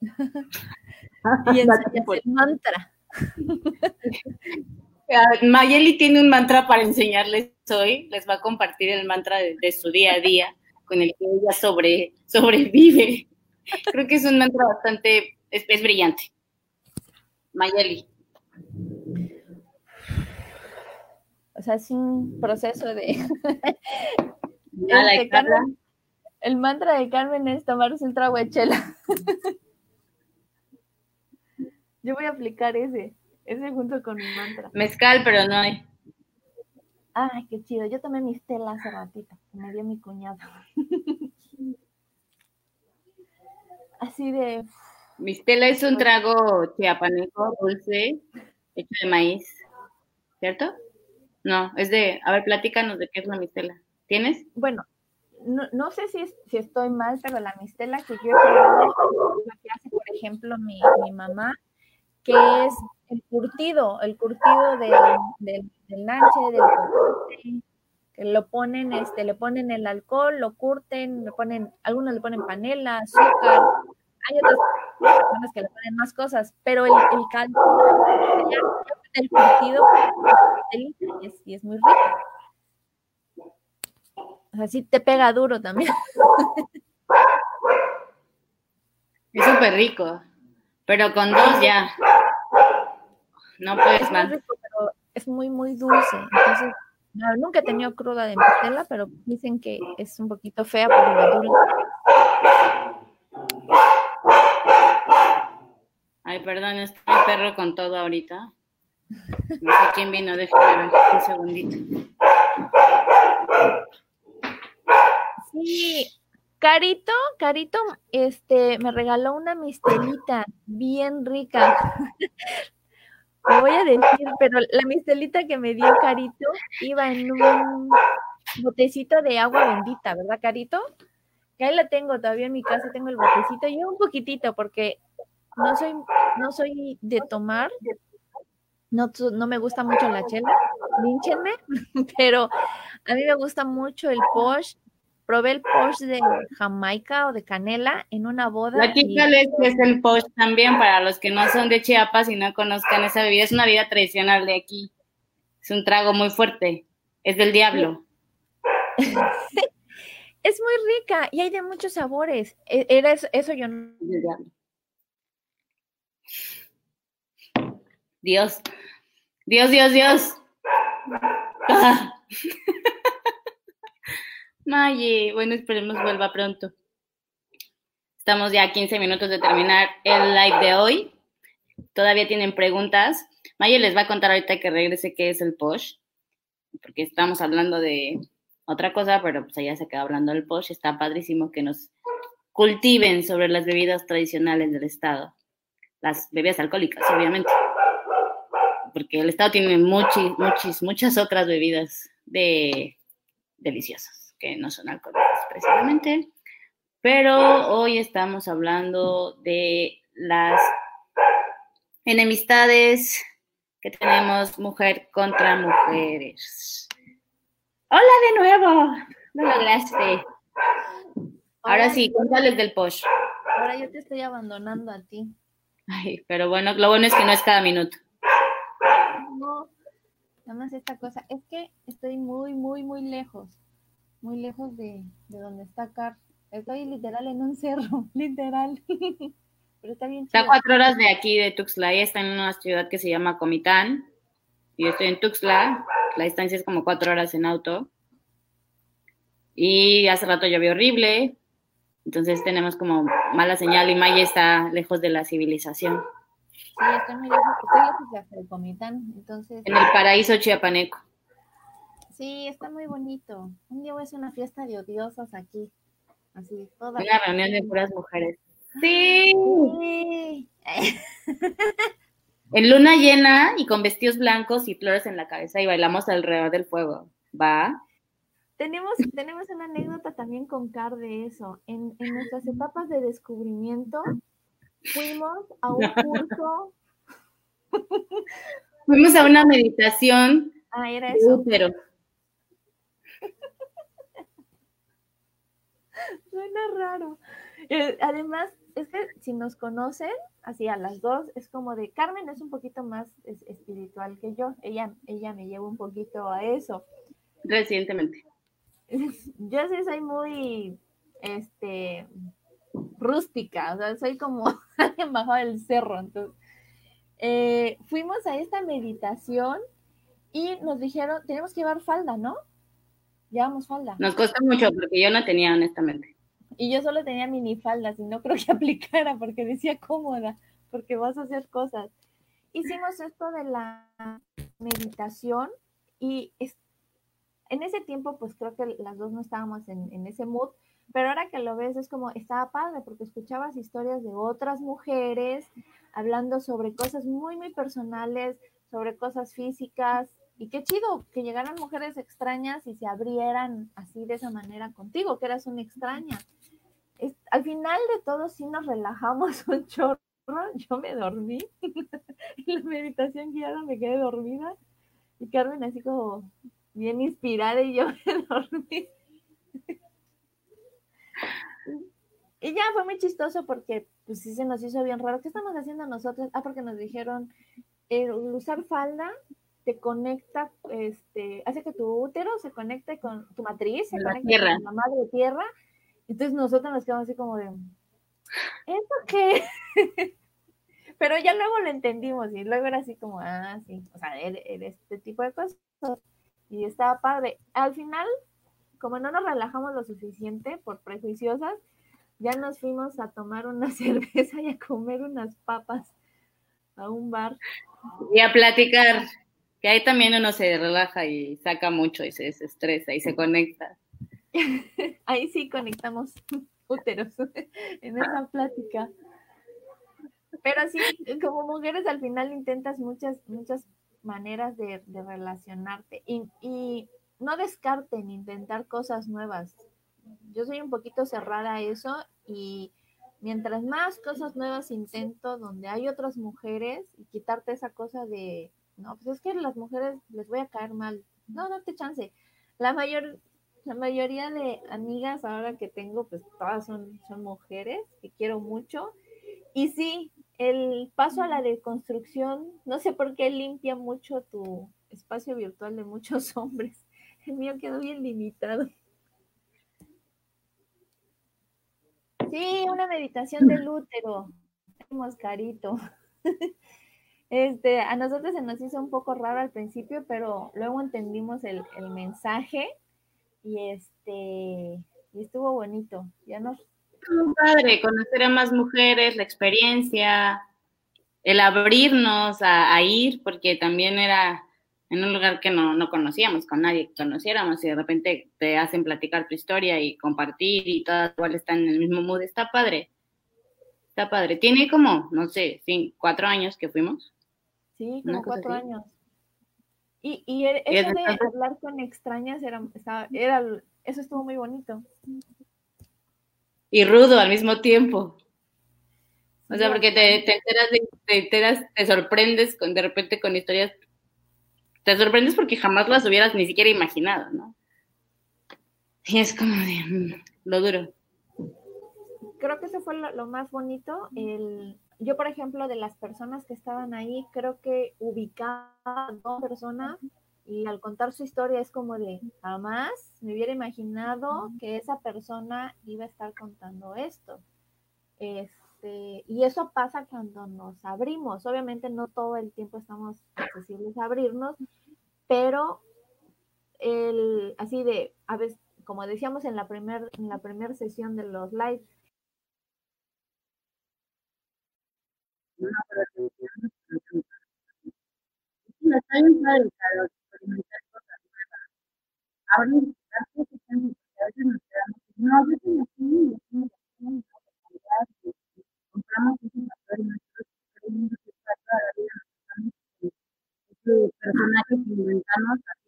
y enseñas el mantra. Mayeli tiene un mantra para enseñarles hoy. Les va a compartir el mantra de, su día a día con el que ella sobre, sobrevive. Creo que es un mantra bastante, es, es brillante. Mayeli. O sea, es un proceso de... Este, el mantra de Carmen es tomarse un trago de chela. Yo voy a aplicar ese, ese junto con mi mantra. Mezcal, pero no hay. Ay, qué chido. Yo tomé mi Stella hace ratito, que me dio mi cuñado. Así de... Mi Stella es un trago chiapaneco dulce, hecho de maíz, ¿cierto? No, es de, a ver, platícanos de qué es la mistela. ¿Tienes? Bueno, no, sé si, si estoy mal, pero la mistela que yo he la que hace, por ejemplo, mi, mamá, que es el curtido, el curtido del, del, del lanche, del lo ponen, este, le ponen el alcohol, lo curten, le ponen, algunos le ponen panela, azúcar, hay otras personas que le ponen más cosas, pero el, el caldo el curtido y es, y es muy rico. Así te pega duro también. Es súper rico, pero con dos ya no puedes más. Es muy, muy dulce. Entonces, nunca he tenido cruda de mistela, pero dicen que es un poquito fea por lo dulce. Ay, perdón, estoy perro con todo ahorita. No sé quién vino, déjame ver un segundito. Sí, Carito, Carito, este, me regaló una mistelita bien rica. Me voy a decir, pero la mistelita que me dio Carito iba en un botecito de agua bendita, ¿verdad, Carito? Que ahí la tengo todavía en mi casa, tengo el botecito, yo un poquitito, porque no soy, no soy de tomar, no, no me gusta mucho la chela, línchenme, pero a mí me gusta mucho el posh. Probé el posh de Jamaica o de canela en una boda. Aquí y- es el posh también para los que no son de Chiapas y no conozcan esa bebida. Es una bebida tradicional de aquí. Es un trago muy fuerte. Es del diablo. Es muy rica y hay de muchos sabores. E- Era eso, eso yo no. Es del diablo. Dios. Dios, Dios, Dios. Ah. Maye, bueno, esperemos vuelva pronto. Estamos ya a 15 minutos de terminar el live de hoy. Todavía tienen preguntas. Maye les va a contar ahorita que regrese qué es el posh, porque estamos hablando de otra cosa, pero pues ella se quedó hablando del posh. Está padrísimo que nos cultiven sobre las bebidas tradicionales del estado. Las bebidas alcohólicas, obviamente. Porque el estado tiene muchis, muchis, muchas otras bebidas de deliciosas que no son alcohólicas precisamente. Pero hoy estamos hablando de las enemistades que tenemos mujer contra mujeres. Hola de nuevo, lo lograste. Ahora sí, cuéntales del posh. Ahora yo te estoy abandonando a ti. Ay, pero bueno, lo bueno es que no es cada minuto. No, nada más esta cosa. Es que estoy muy, muy, muy lejos. Muy lejos de, de donde está Car. Estoy literal en un cerro, literal. Pero está bien Está a cuatro horas de aquí, de Tuxtla, y está en una ciudad que se llama Comitán. Y yo estoy en Tuxtla, la distancia es como cuatro horas en auto. Y hace rato llovió horrible, entonces tenemos como mala señal y Maya está lejos de la civilización, Sí, estoy muy lejos. De. Entonces, en el paraíso chiapaneco. sí, está muy bonito. Un día voy a hacer una fiesta de odiosos aquí. Así, toda. Una reunión de puras mujeres. Sí. Sí. En luna llena y con vestidos blancos y flores en la cabeza y bailamos alrededor del fuego. ¿Va? Tenemos, tenemos una anécdota también con Car de eso. En, en nuestras etapas de descubrimiento, fuimos a un curso. Fuimos a una meditación Ah, era de eso. útero. Suena raro. Eh, además, es que si nos conocen, así a las dos, es como de Carmen es un poquito más es- espiritual que yo. Ella, ella me lleva un poquito a eso. Recientemente. Yo sí soy muy, este, rústica, o sea, soy como bajado del cerro. Entonces, eh, fuimos a esta meditación y nos dijeron, tenemos que llevar falda, ¿no? Llevamos falda. Nos costó mucho porque yo no tenía, honestamente. Y yo solo tenía minifaldas y no creo que aplicara porque decía cómoda, porque vas a hacer cosas. Hicimos esto de la meditación y es- en ese tiempo pues creo que las dos no estábamos en, en ese mood, pero ahora que lo ves es como estaba padre porque escuchabas historias de otras mujeres hablando sobre cosas muy, muy personales, sobre cosas físicas. Y qué chido que llegaran mujeres extrañas y se abrieran así de esa manera contigo, que eras una extraña. Es- al final de todo sí nos relajamos un chorro. Yo me dormí. la meditación guiada me quedé dormida. Y Carmen así como bien inspirada y yo me dormí. Y ya fue muy chistoso porque pues sí se nos hizo bien raro. ¿Qué estamos haciendo nosotros? Ah, porque nos dijeron, el usar falda te conecta, este, hace que tu útero se conecte con tu matriz, se la conecte tierra. con la madre tierra. Entonces nosotros nos quedamos así como de, ¿eso qué? Pero ya luego lo entendimos y luego era así como, ah, sí, o sea, era, era este tipo de cosas. Y estaba padre. Al final, como no nos relajamos lo suficiente por prejuiciosas, ya nos fuimos a tomar una cerveza y a comer unas papas a un bar. Y a platicar, que ahí también uno se relaja y saca mucho y se desestresa y se conecta. Ahí sí conectamos úteros en esa plática. Pero sí, como mujeres al final intentas muchas, muchas maneras de, relacionarte y, y, no descarten intentar cosas nuevas. Yo soy un poquito cerrada a eso y mientras más cosas nuevas intento donde hay otras mujeres y quitarte esa cosa de, no, pues es que las mujeres les voy a caer mal. No, date chance. La mayor, la mayoría de amigas ahora que tengo, pues todas son, son mujeres que quiero mucho. Y sí, el paso a la deconstrucción, no sé por qué limpia mucho tu espacio virtual de muchos hombres. El mío quedó bien limitado. Sí, una meditación del útero. Moscarito. Este, a nosotros se nos hizo un poco raro al principio, pero luego entendimos el, el mensaje y este y estuvo bonito. Ya nos padre conocer a más mujeres, la experiencia, el abrirnos a, ir, porque también era en un lugar que no, no, conocíamos, con nadie que conociéramos, y de repente te hacen platicar tu historia y compartir y todas igual están en el mismo mood, está padre. Está padre. Tiene como, no sé, cinco, cuatro años que fuimos. Sí, como cuatro años. Y, y eso de hablar con extrañas era, era, eso estuvo muy bonito y rudo al mismo tiempo. O sea, porque te, te enteras, te enteras, te sorprendes con, de repente con historias, te sorprendes porque jamás las hubieras ni siquiera imaginado, ¿no? Y es como de mm, lo duro. Creo que eso fue lo, más bonito. El, yo, por ejemplo, de las personas que estaban ahí, creo que ubicaba a dos personas y al contar su historia es como de, jamás me hubiera imaginado que esa persona iba a estar contando esto. Este, y eso pasa cuando nos abrimos. Obviamente no todo el tiempo estamos accesibles a abrirnos, pero el, así de, a veces, como decíamos en la primera en la primera sesión de los quedamos, no, compramos queremos que nosotros que inventamos, para.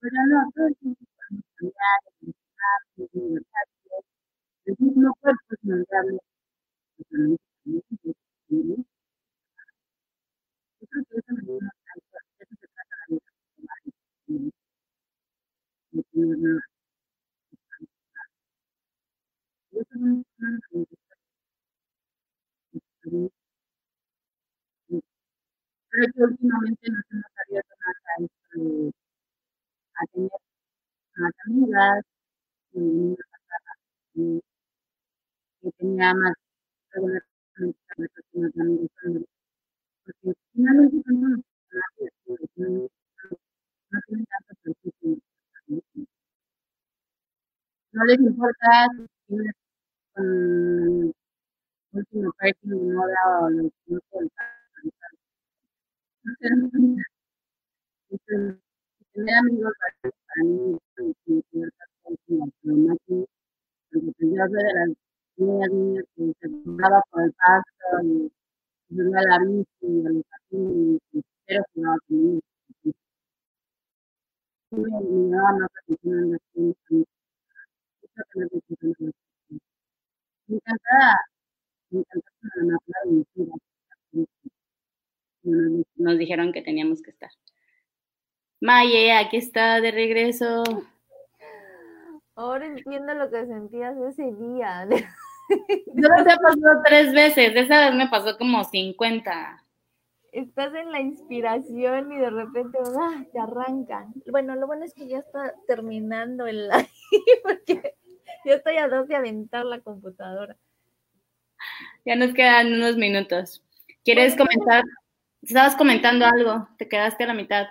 Pero no, todo cambiar, el mismo cuerpo es se es nada Creo que últimamente nos hemos abierto más a a tener más amigas, una pasada que tenía más regularmente las personas porque finalmente no, no, tienen tanto. No les importa si tienes con último parking de moda o lo que no. Entonces, tener amigos para mí es problemáticas, porque pues yo soy de las niñas, niñas que se compraba por el pasto y yo a la bici, a los patines, no tenido. Mi mamá no en las Eso que no te Me encanta, me encanta la naturaleza Nos dijeron que teníamos que estar. Maye, aquí está de regreso. Ahora entiendo lo que sentías ese día. Yo lo he pasado tres veces, esa vez me pasó como 50. Estás en la inspiración y de repente ¡ah! te arrancan. Bueno, lo bueno es que ya está terminando el live porque yo estoy a dos de aventar la computadora. Ya nos quedan unos minutos. ¿Quieres comentar? Estabas comentando algo, te quedaste a la mitad.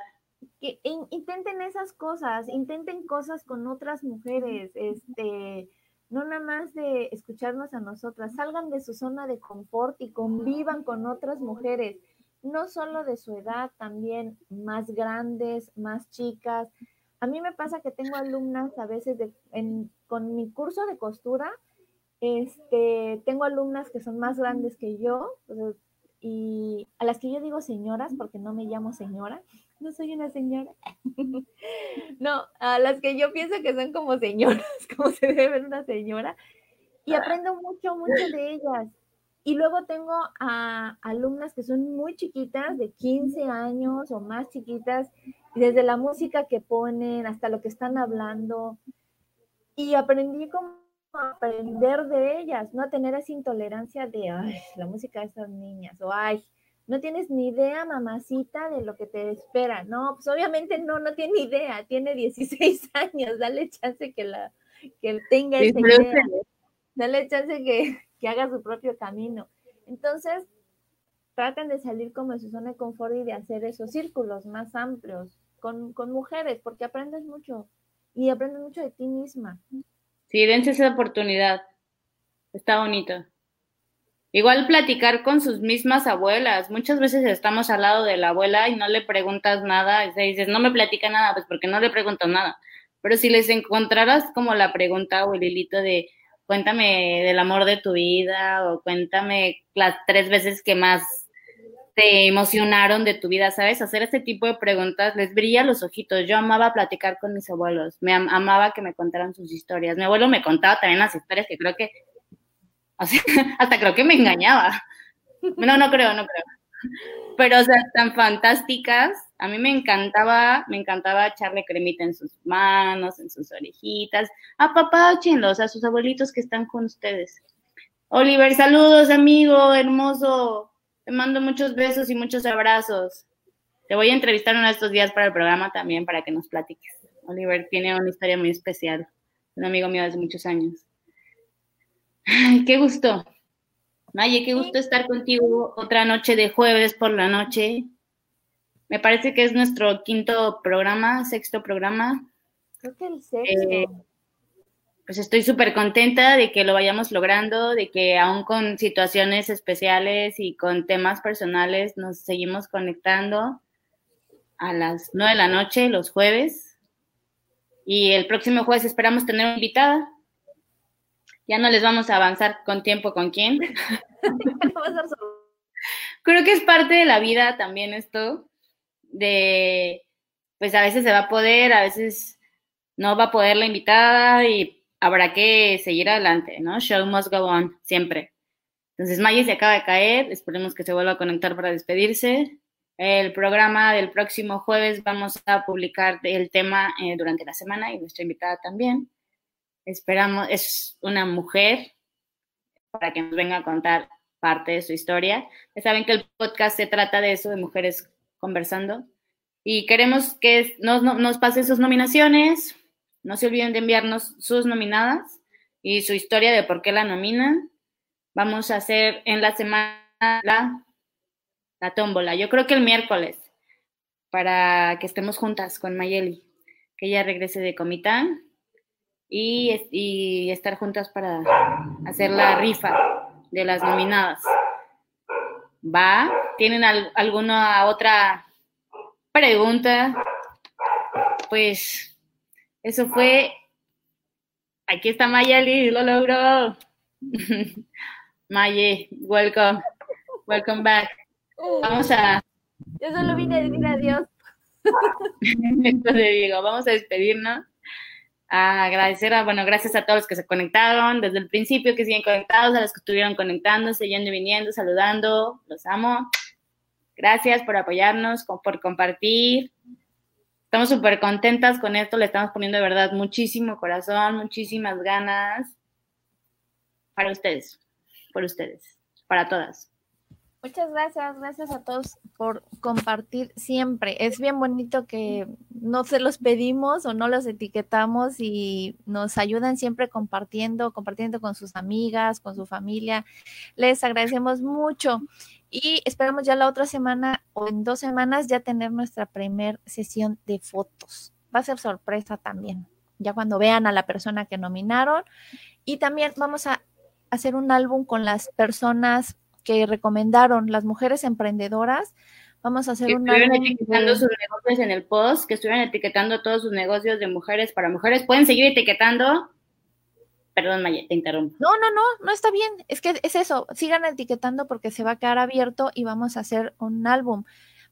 Que intenten esas cosas, intenten cosas con otras mujeres, este, no nada más de escucharnos a nosotras, salgan de su zona de confort y convivan con otras mujeres. no solo de su edad, también más grandes, más chicas. A mí me pasa que tengo alumnas a veces de, con mi curso de costura, este, tengo alumnas que son más grandes que yo y a las que yo digo señoras porque no me llamo señora, no soy una señora. no, a las que yo pienso que son como señoras, como se debe ver una señora. Y aprendo mucho, mucho de ellas. Y luego tengo a alumnas que son muy chiquitas, de 15 años o más chiquitas, desde la música que ponen hasta lo que están hablando. Y aprendí como a aprender de ellas, no a tener esa intolerancia de, ay, la música de esas niñas, o ay, no tienes ni idea, mamacita, de lo que te espera. No, pues obviamente no, no tiene idea, tiene 16 años, dale chance que la que tenga esa idea. Dale chance que, que haga su propio camino. Entonces, traten de salir como de su zona de confort y de hacer esos círculos más amplios con, con mujeres, porque aprendes mucho y aprendes mucho de ti misma. Sí, dense esa oportunidad. Está bonito. Igual platicar con sus mismas abuelas. Muchas veces estamos al lado de la abuela y no le preguntas nada. Y dices, no me platica nada, pues porque no le preguntas nada. Pero si les encontraras como la pregunta, abuelito, de cuéntame del amor de tu vida o cuéntame las tres veces que más te emocionaron de tu vida, ¿sabes? Hacer este tipo de preguntas les brilla los ojitos. Yo amaba platicar con mis abuelos, me amaba que me contaran sus historias. Mi abuelo me contaba también las historias que creo que hasta creo que me engañaba. No, no creo, no creo. Pero, o sea, tan fantásticas. A mí me encantaba, me encantaba echarle cremita en sus manos, en sus orejitas. Apapáchenlos a sus abuelitos que están con ustedes. Oliver, saludos, amigo, hermoso. Te mando muchos besos y muchos abrazos. Te voy a entrevistar uno de estos días para el programa también, para que nos platiques. Oliver tiene una historia muy especial. Un amigo mío desde muchos años. Ay, qué gusto. Maye, qué gusto estar contigo otra noche de jueves por la noche. Me parece que es nuestro quinto programa, sexto programa. Creo que el sexto. Eh, pues estoy súper contenta de que lo vayamos logrando, de que aún con situaciones especiales y con temas personales nos seguimos conectando a las nueve de la noche los jueves. Y el próximo jueves esperamos tener una invitada. Ya no les vamos a avanzar con tiempo con quién. Creo que es parte de la vida también esto, de, pues a veces se va a poder, a veces no va a poder la invitada y habrá que seguir adelante, ¿no? Show must go on, siempre. Entonces, Maggie se acaba de caer, esperemos que se vuelva a conectar para despedirse. El programa del próximo jueves vamos a publicar el tema eh, durante la semana y nuestra invitada también. Esperamos, es una mujer para que nos venga a contar parte de su historia. Ya saben que el podcast se trata de eso, de mujeres conversando. Y queremos que nos, nos pasen sus nominaciones. No se olviden de enviarnos sus nominadas y su historia de por qué la nominan. Vamos a hacer en la semana la, la tómbola. Yo creo que el miércoles, para que estemos juntas con Mayeli, que ella regrese de Comitán y, estar juntas para hacer la rifa de las nominadas. ¿Va? ¿Tienen alguna otra pregunta? Pues eso fue. Aquí está Mayeli, lo logró. Maye, welcome. Welcome back. Vamos a. Yo solo vine a decir adiós. Entonces digo, vamos a despedirnos agradecer a, bueno, gracias a todos los que se conectaron desde el principio, que siguen conectados, a los que estuvieron conectándose, yendo y viniendo, saludando, los amo. Gracias por apoyarnos, por compartir. Estamos súper contentas con esto, le estamos poniendo de verdad muchísimo corazón, muchísimas ganas para ustedes, por ustedes, para todas. Muchas gracias, gracias a todos por compartir siempre. Es bien bonito que no se los pedimos o no los etiquetamos y nos ayudan siempre compartiendo, compartiendo con sus amigas, con su familia. Les agradecemos mucho y esperamos ya la otra semana o en dos semanas ya tener nuestra primer sesión de fotos. Va a ser sorpresa también, ya cuando vean a la persona que nominaron. Y también vamos a hacer un álbum con las personas que recomendaron las mujeres emprendedoras. Vamos a hacer que un estuvieron etiquetando de- sus negocios en el post, que estuvieron etiquetando todos sus negocios de mujeres para mujeres. Pueden seguir etiquetando. Perdón, Maya, te interrumpo. No, no, no, no está bien. Es que es eso. Sigan etiquetando porque se va a quedar abierto y vamos a hacer un álbum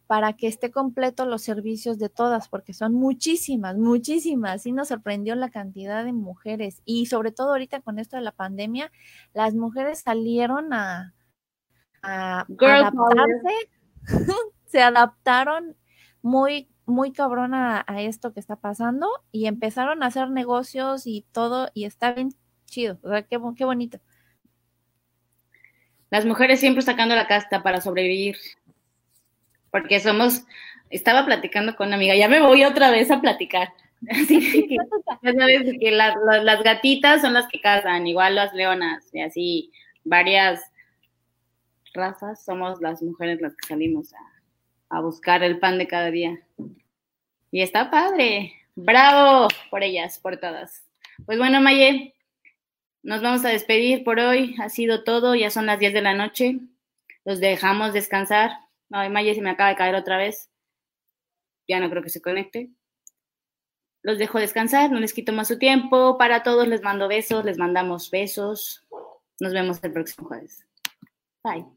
para que esté completo los servicios de todas, porque son muchísimas, muchísimas. Sí nos sorprendió la cantidad de mujeres y sobre todo ahorita con esto de la pandemia, las mujeres salieron a, a Girl adaptarse, se adaptaron muy, muy cabrón a, a esto que está pasando y empezaron a hacer negocios y todo y está bien chido, o sea, qué, qué bonito. Las mujeres siempre sacando la casta para sobrevivir. Porque somos. Estaba platicando con una amiga, ya me voy otra vez a platicar. Así que, ya sabes que la- la- las gatitas son las que cazan, igual las leonas, y así varias razas somos las mujeres las que salimos a, buscar el pan de cada día. Y está padre. Bravo por ellas, por todas. Pues bueno, Maye, nos vamos a despedir por hoy. Ha sido todo, ya son las 10 de la noche. Los dejamos descansar. Ay, Maye se me acaba de caer otra vez. Ya no creo que se conecte. Los dejo descansar, no les quito más su tiempo. Para todos les mando besos, les mandamos besos. Nos vemos el próximo jueves. Bye.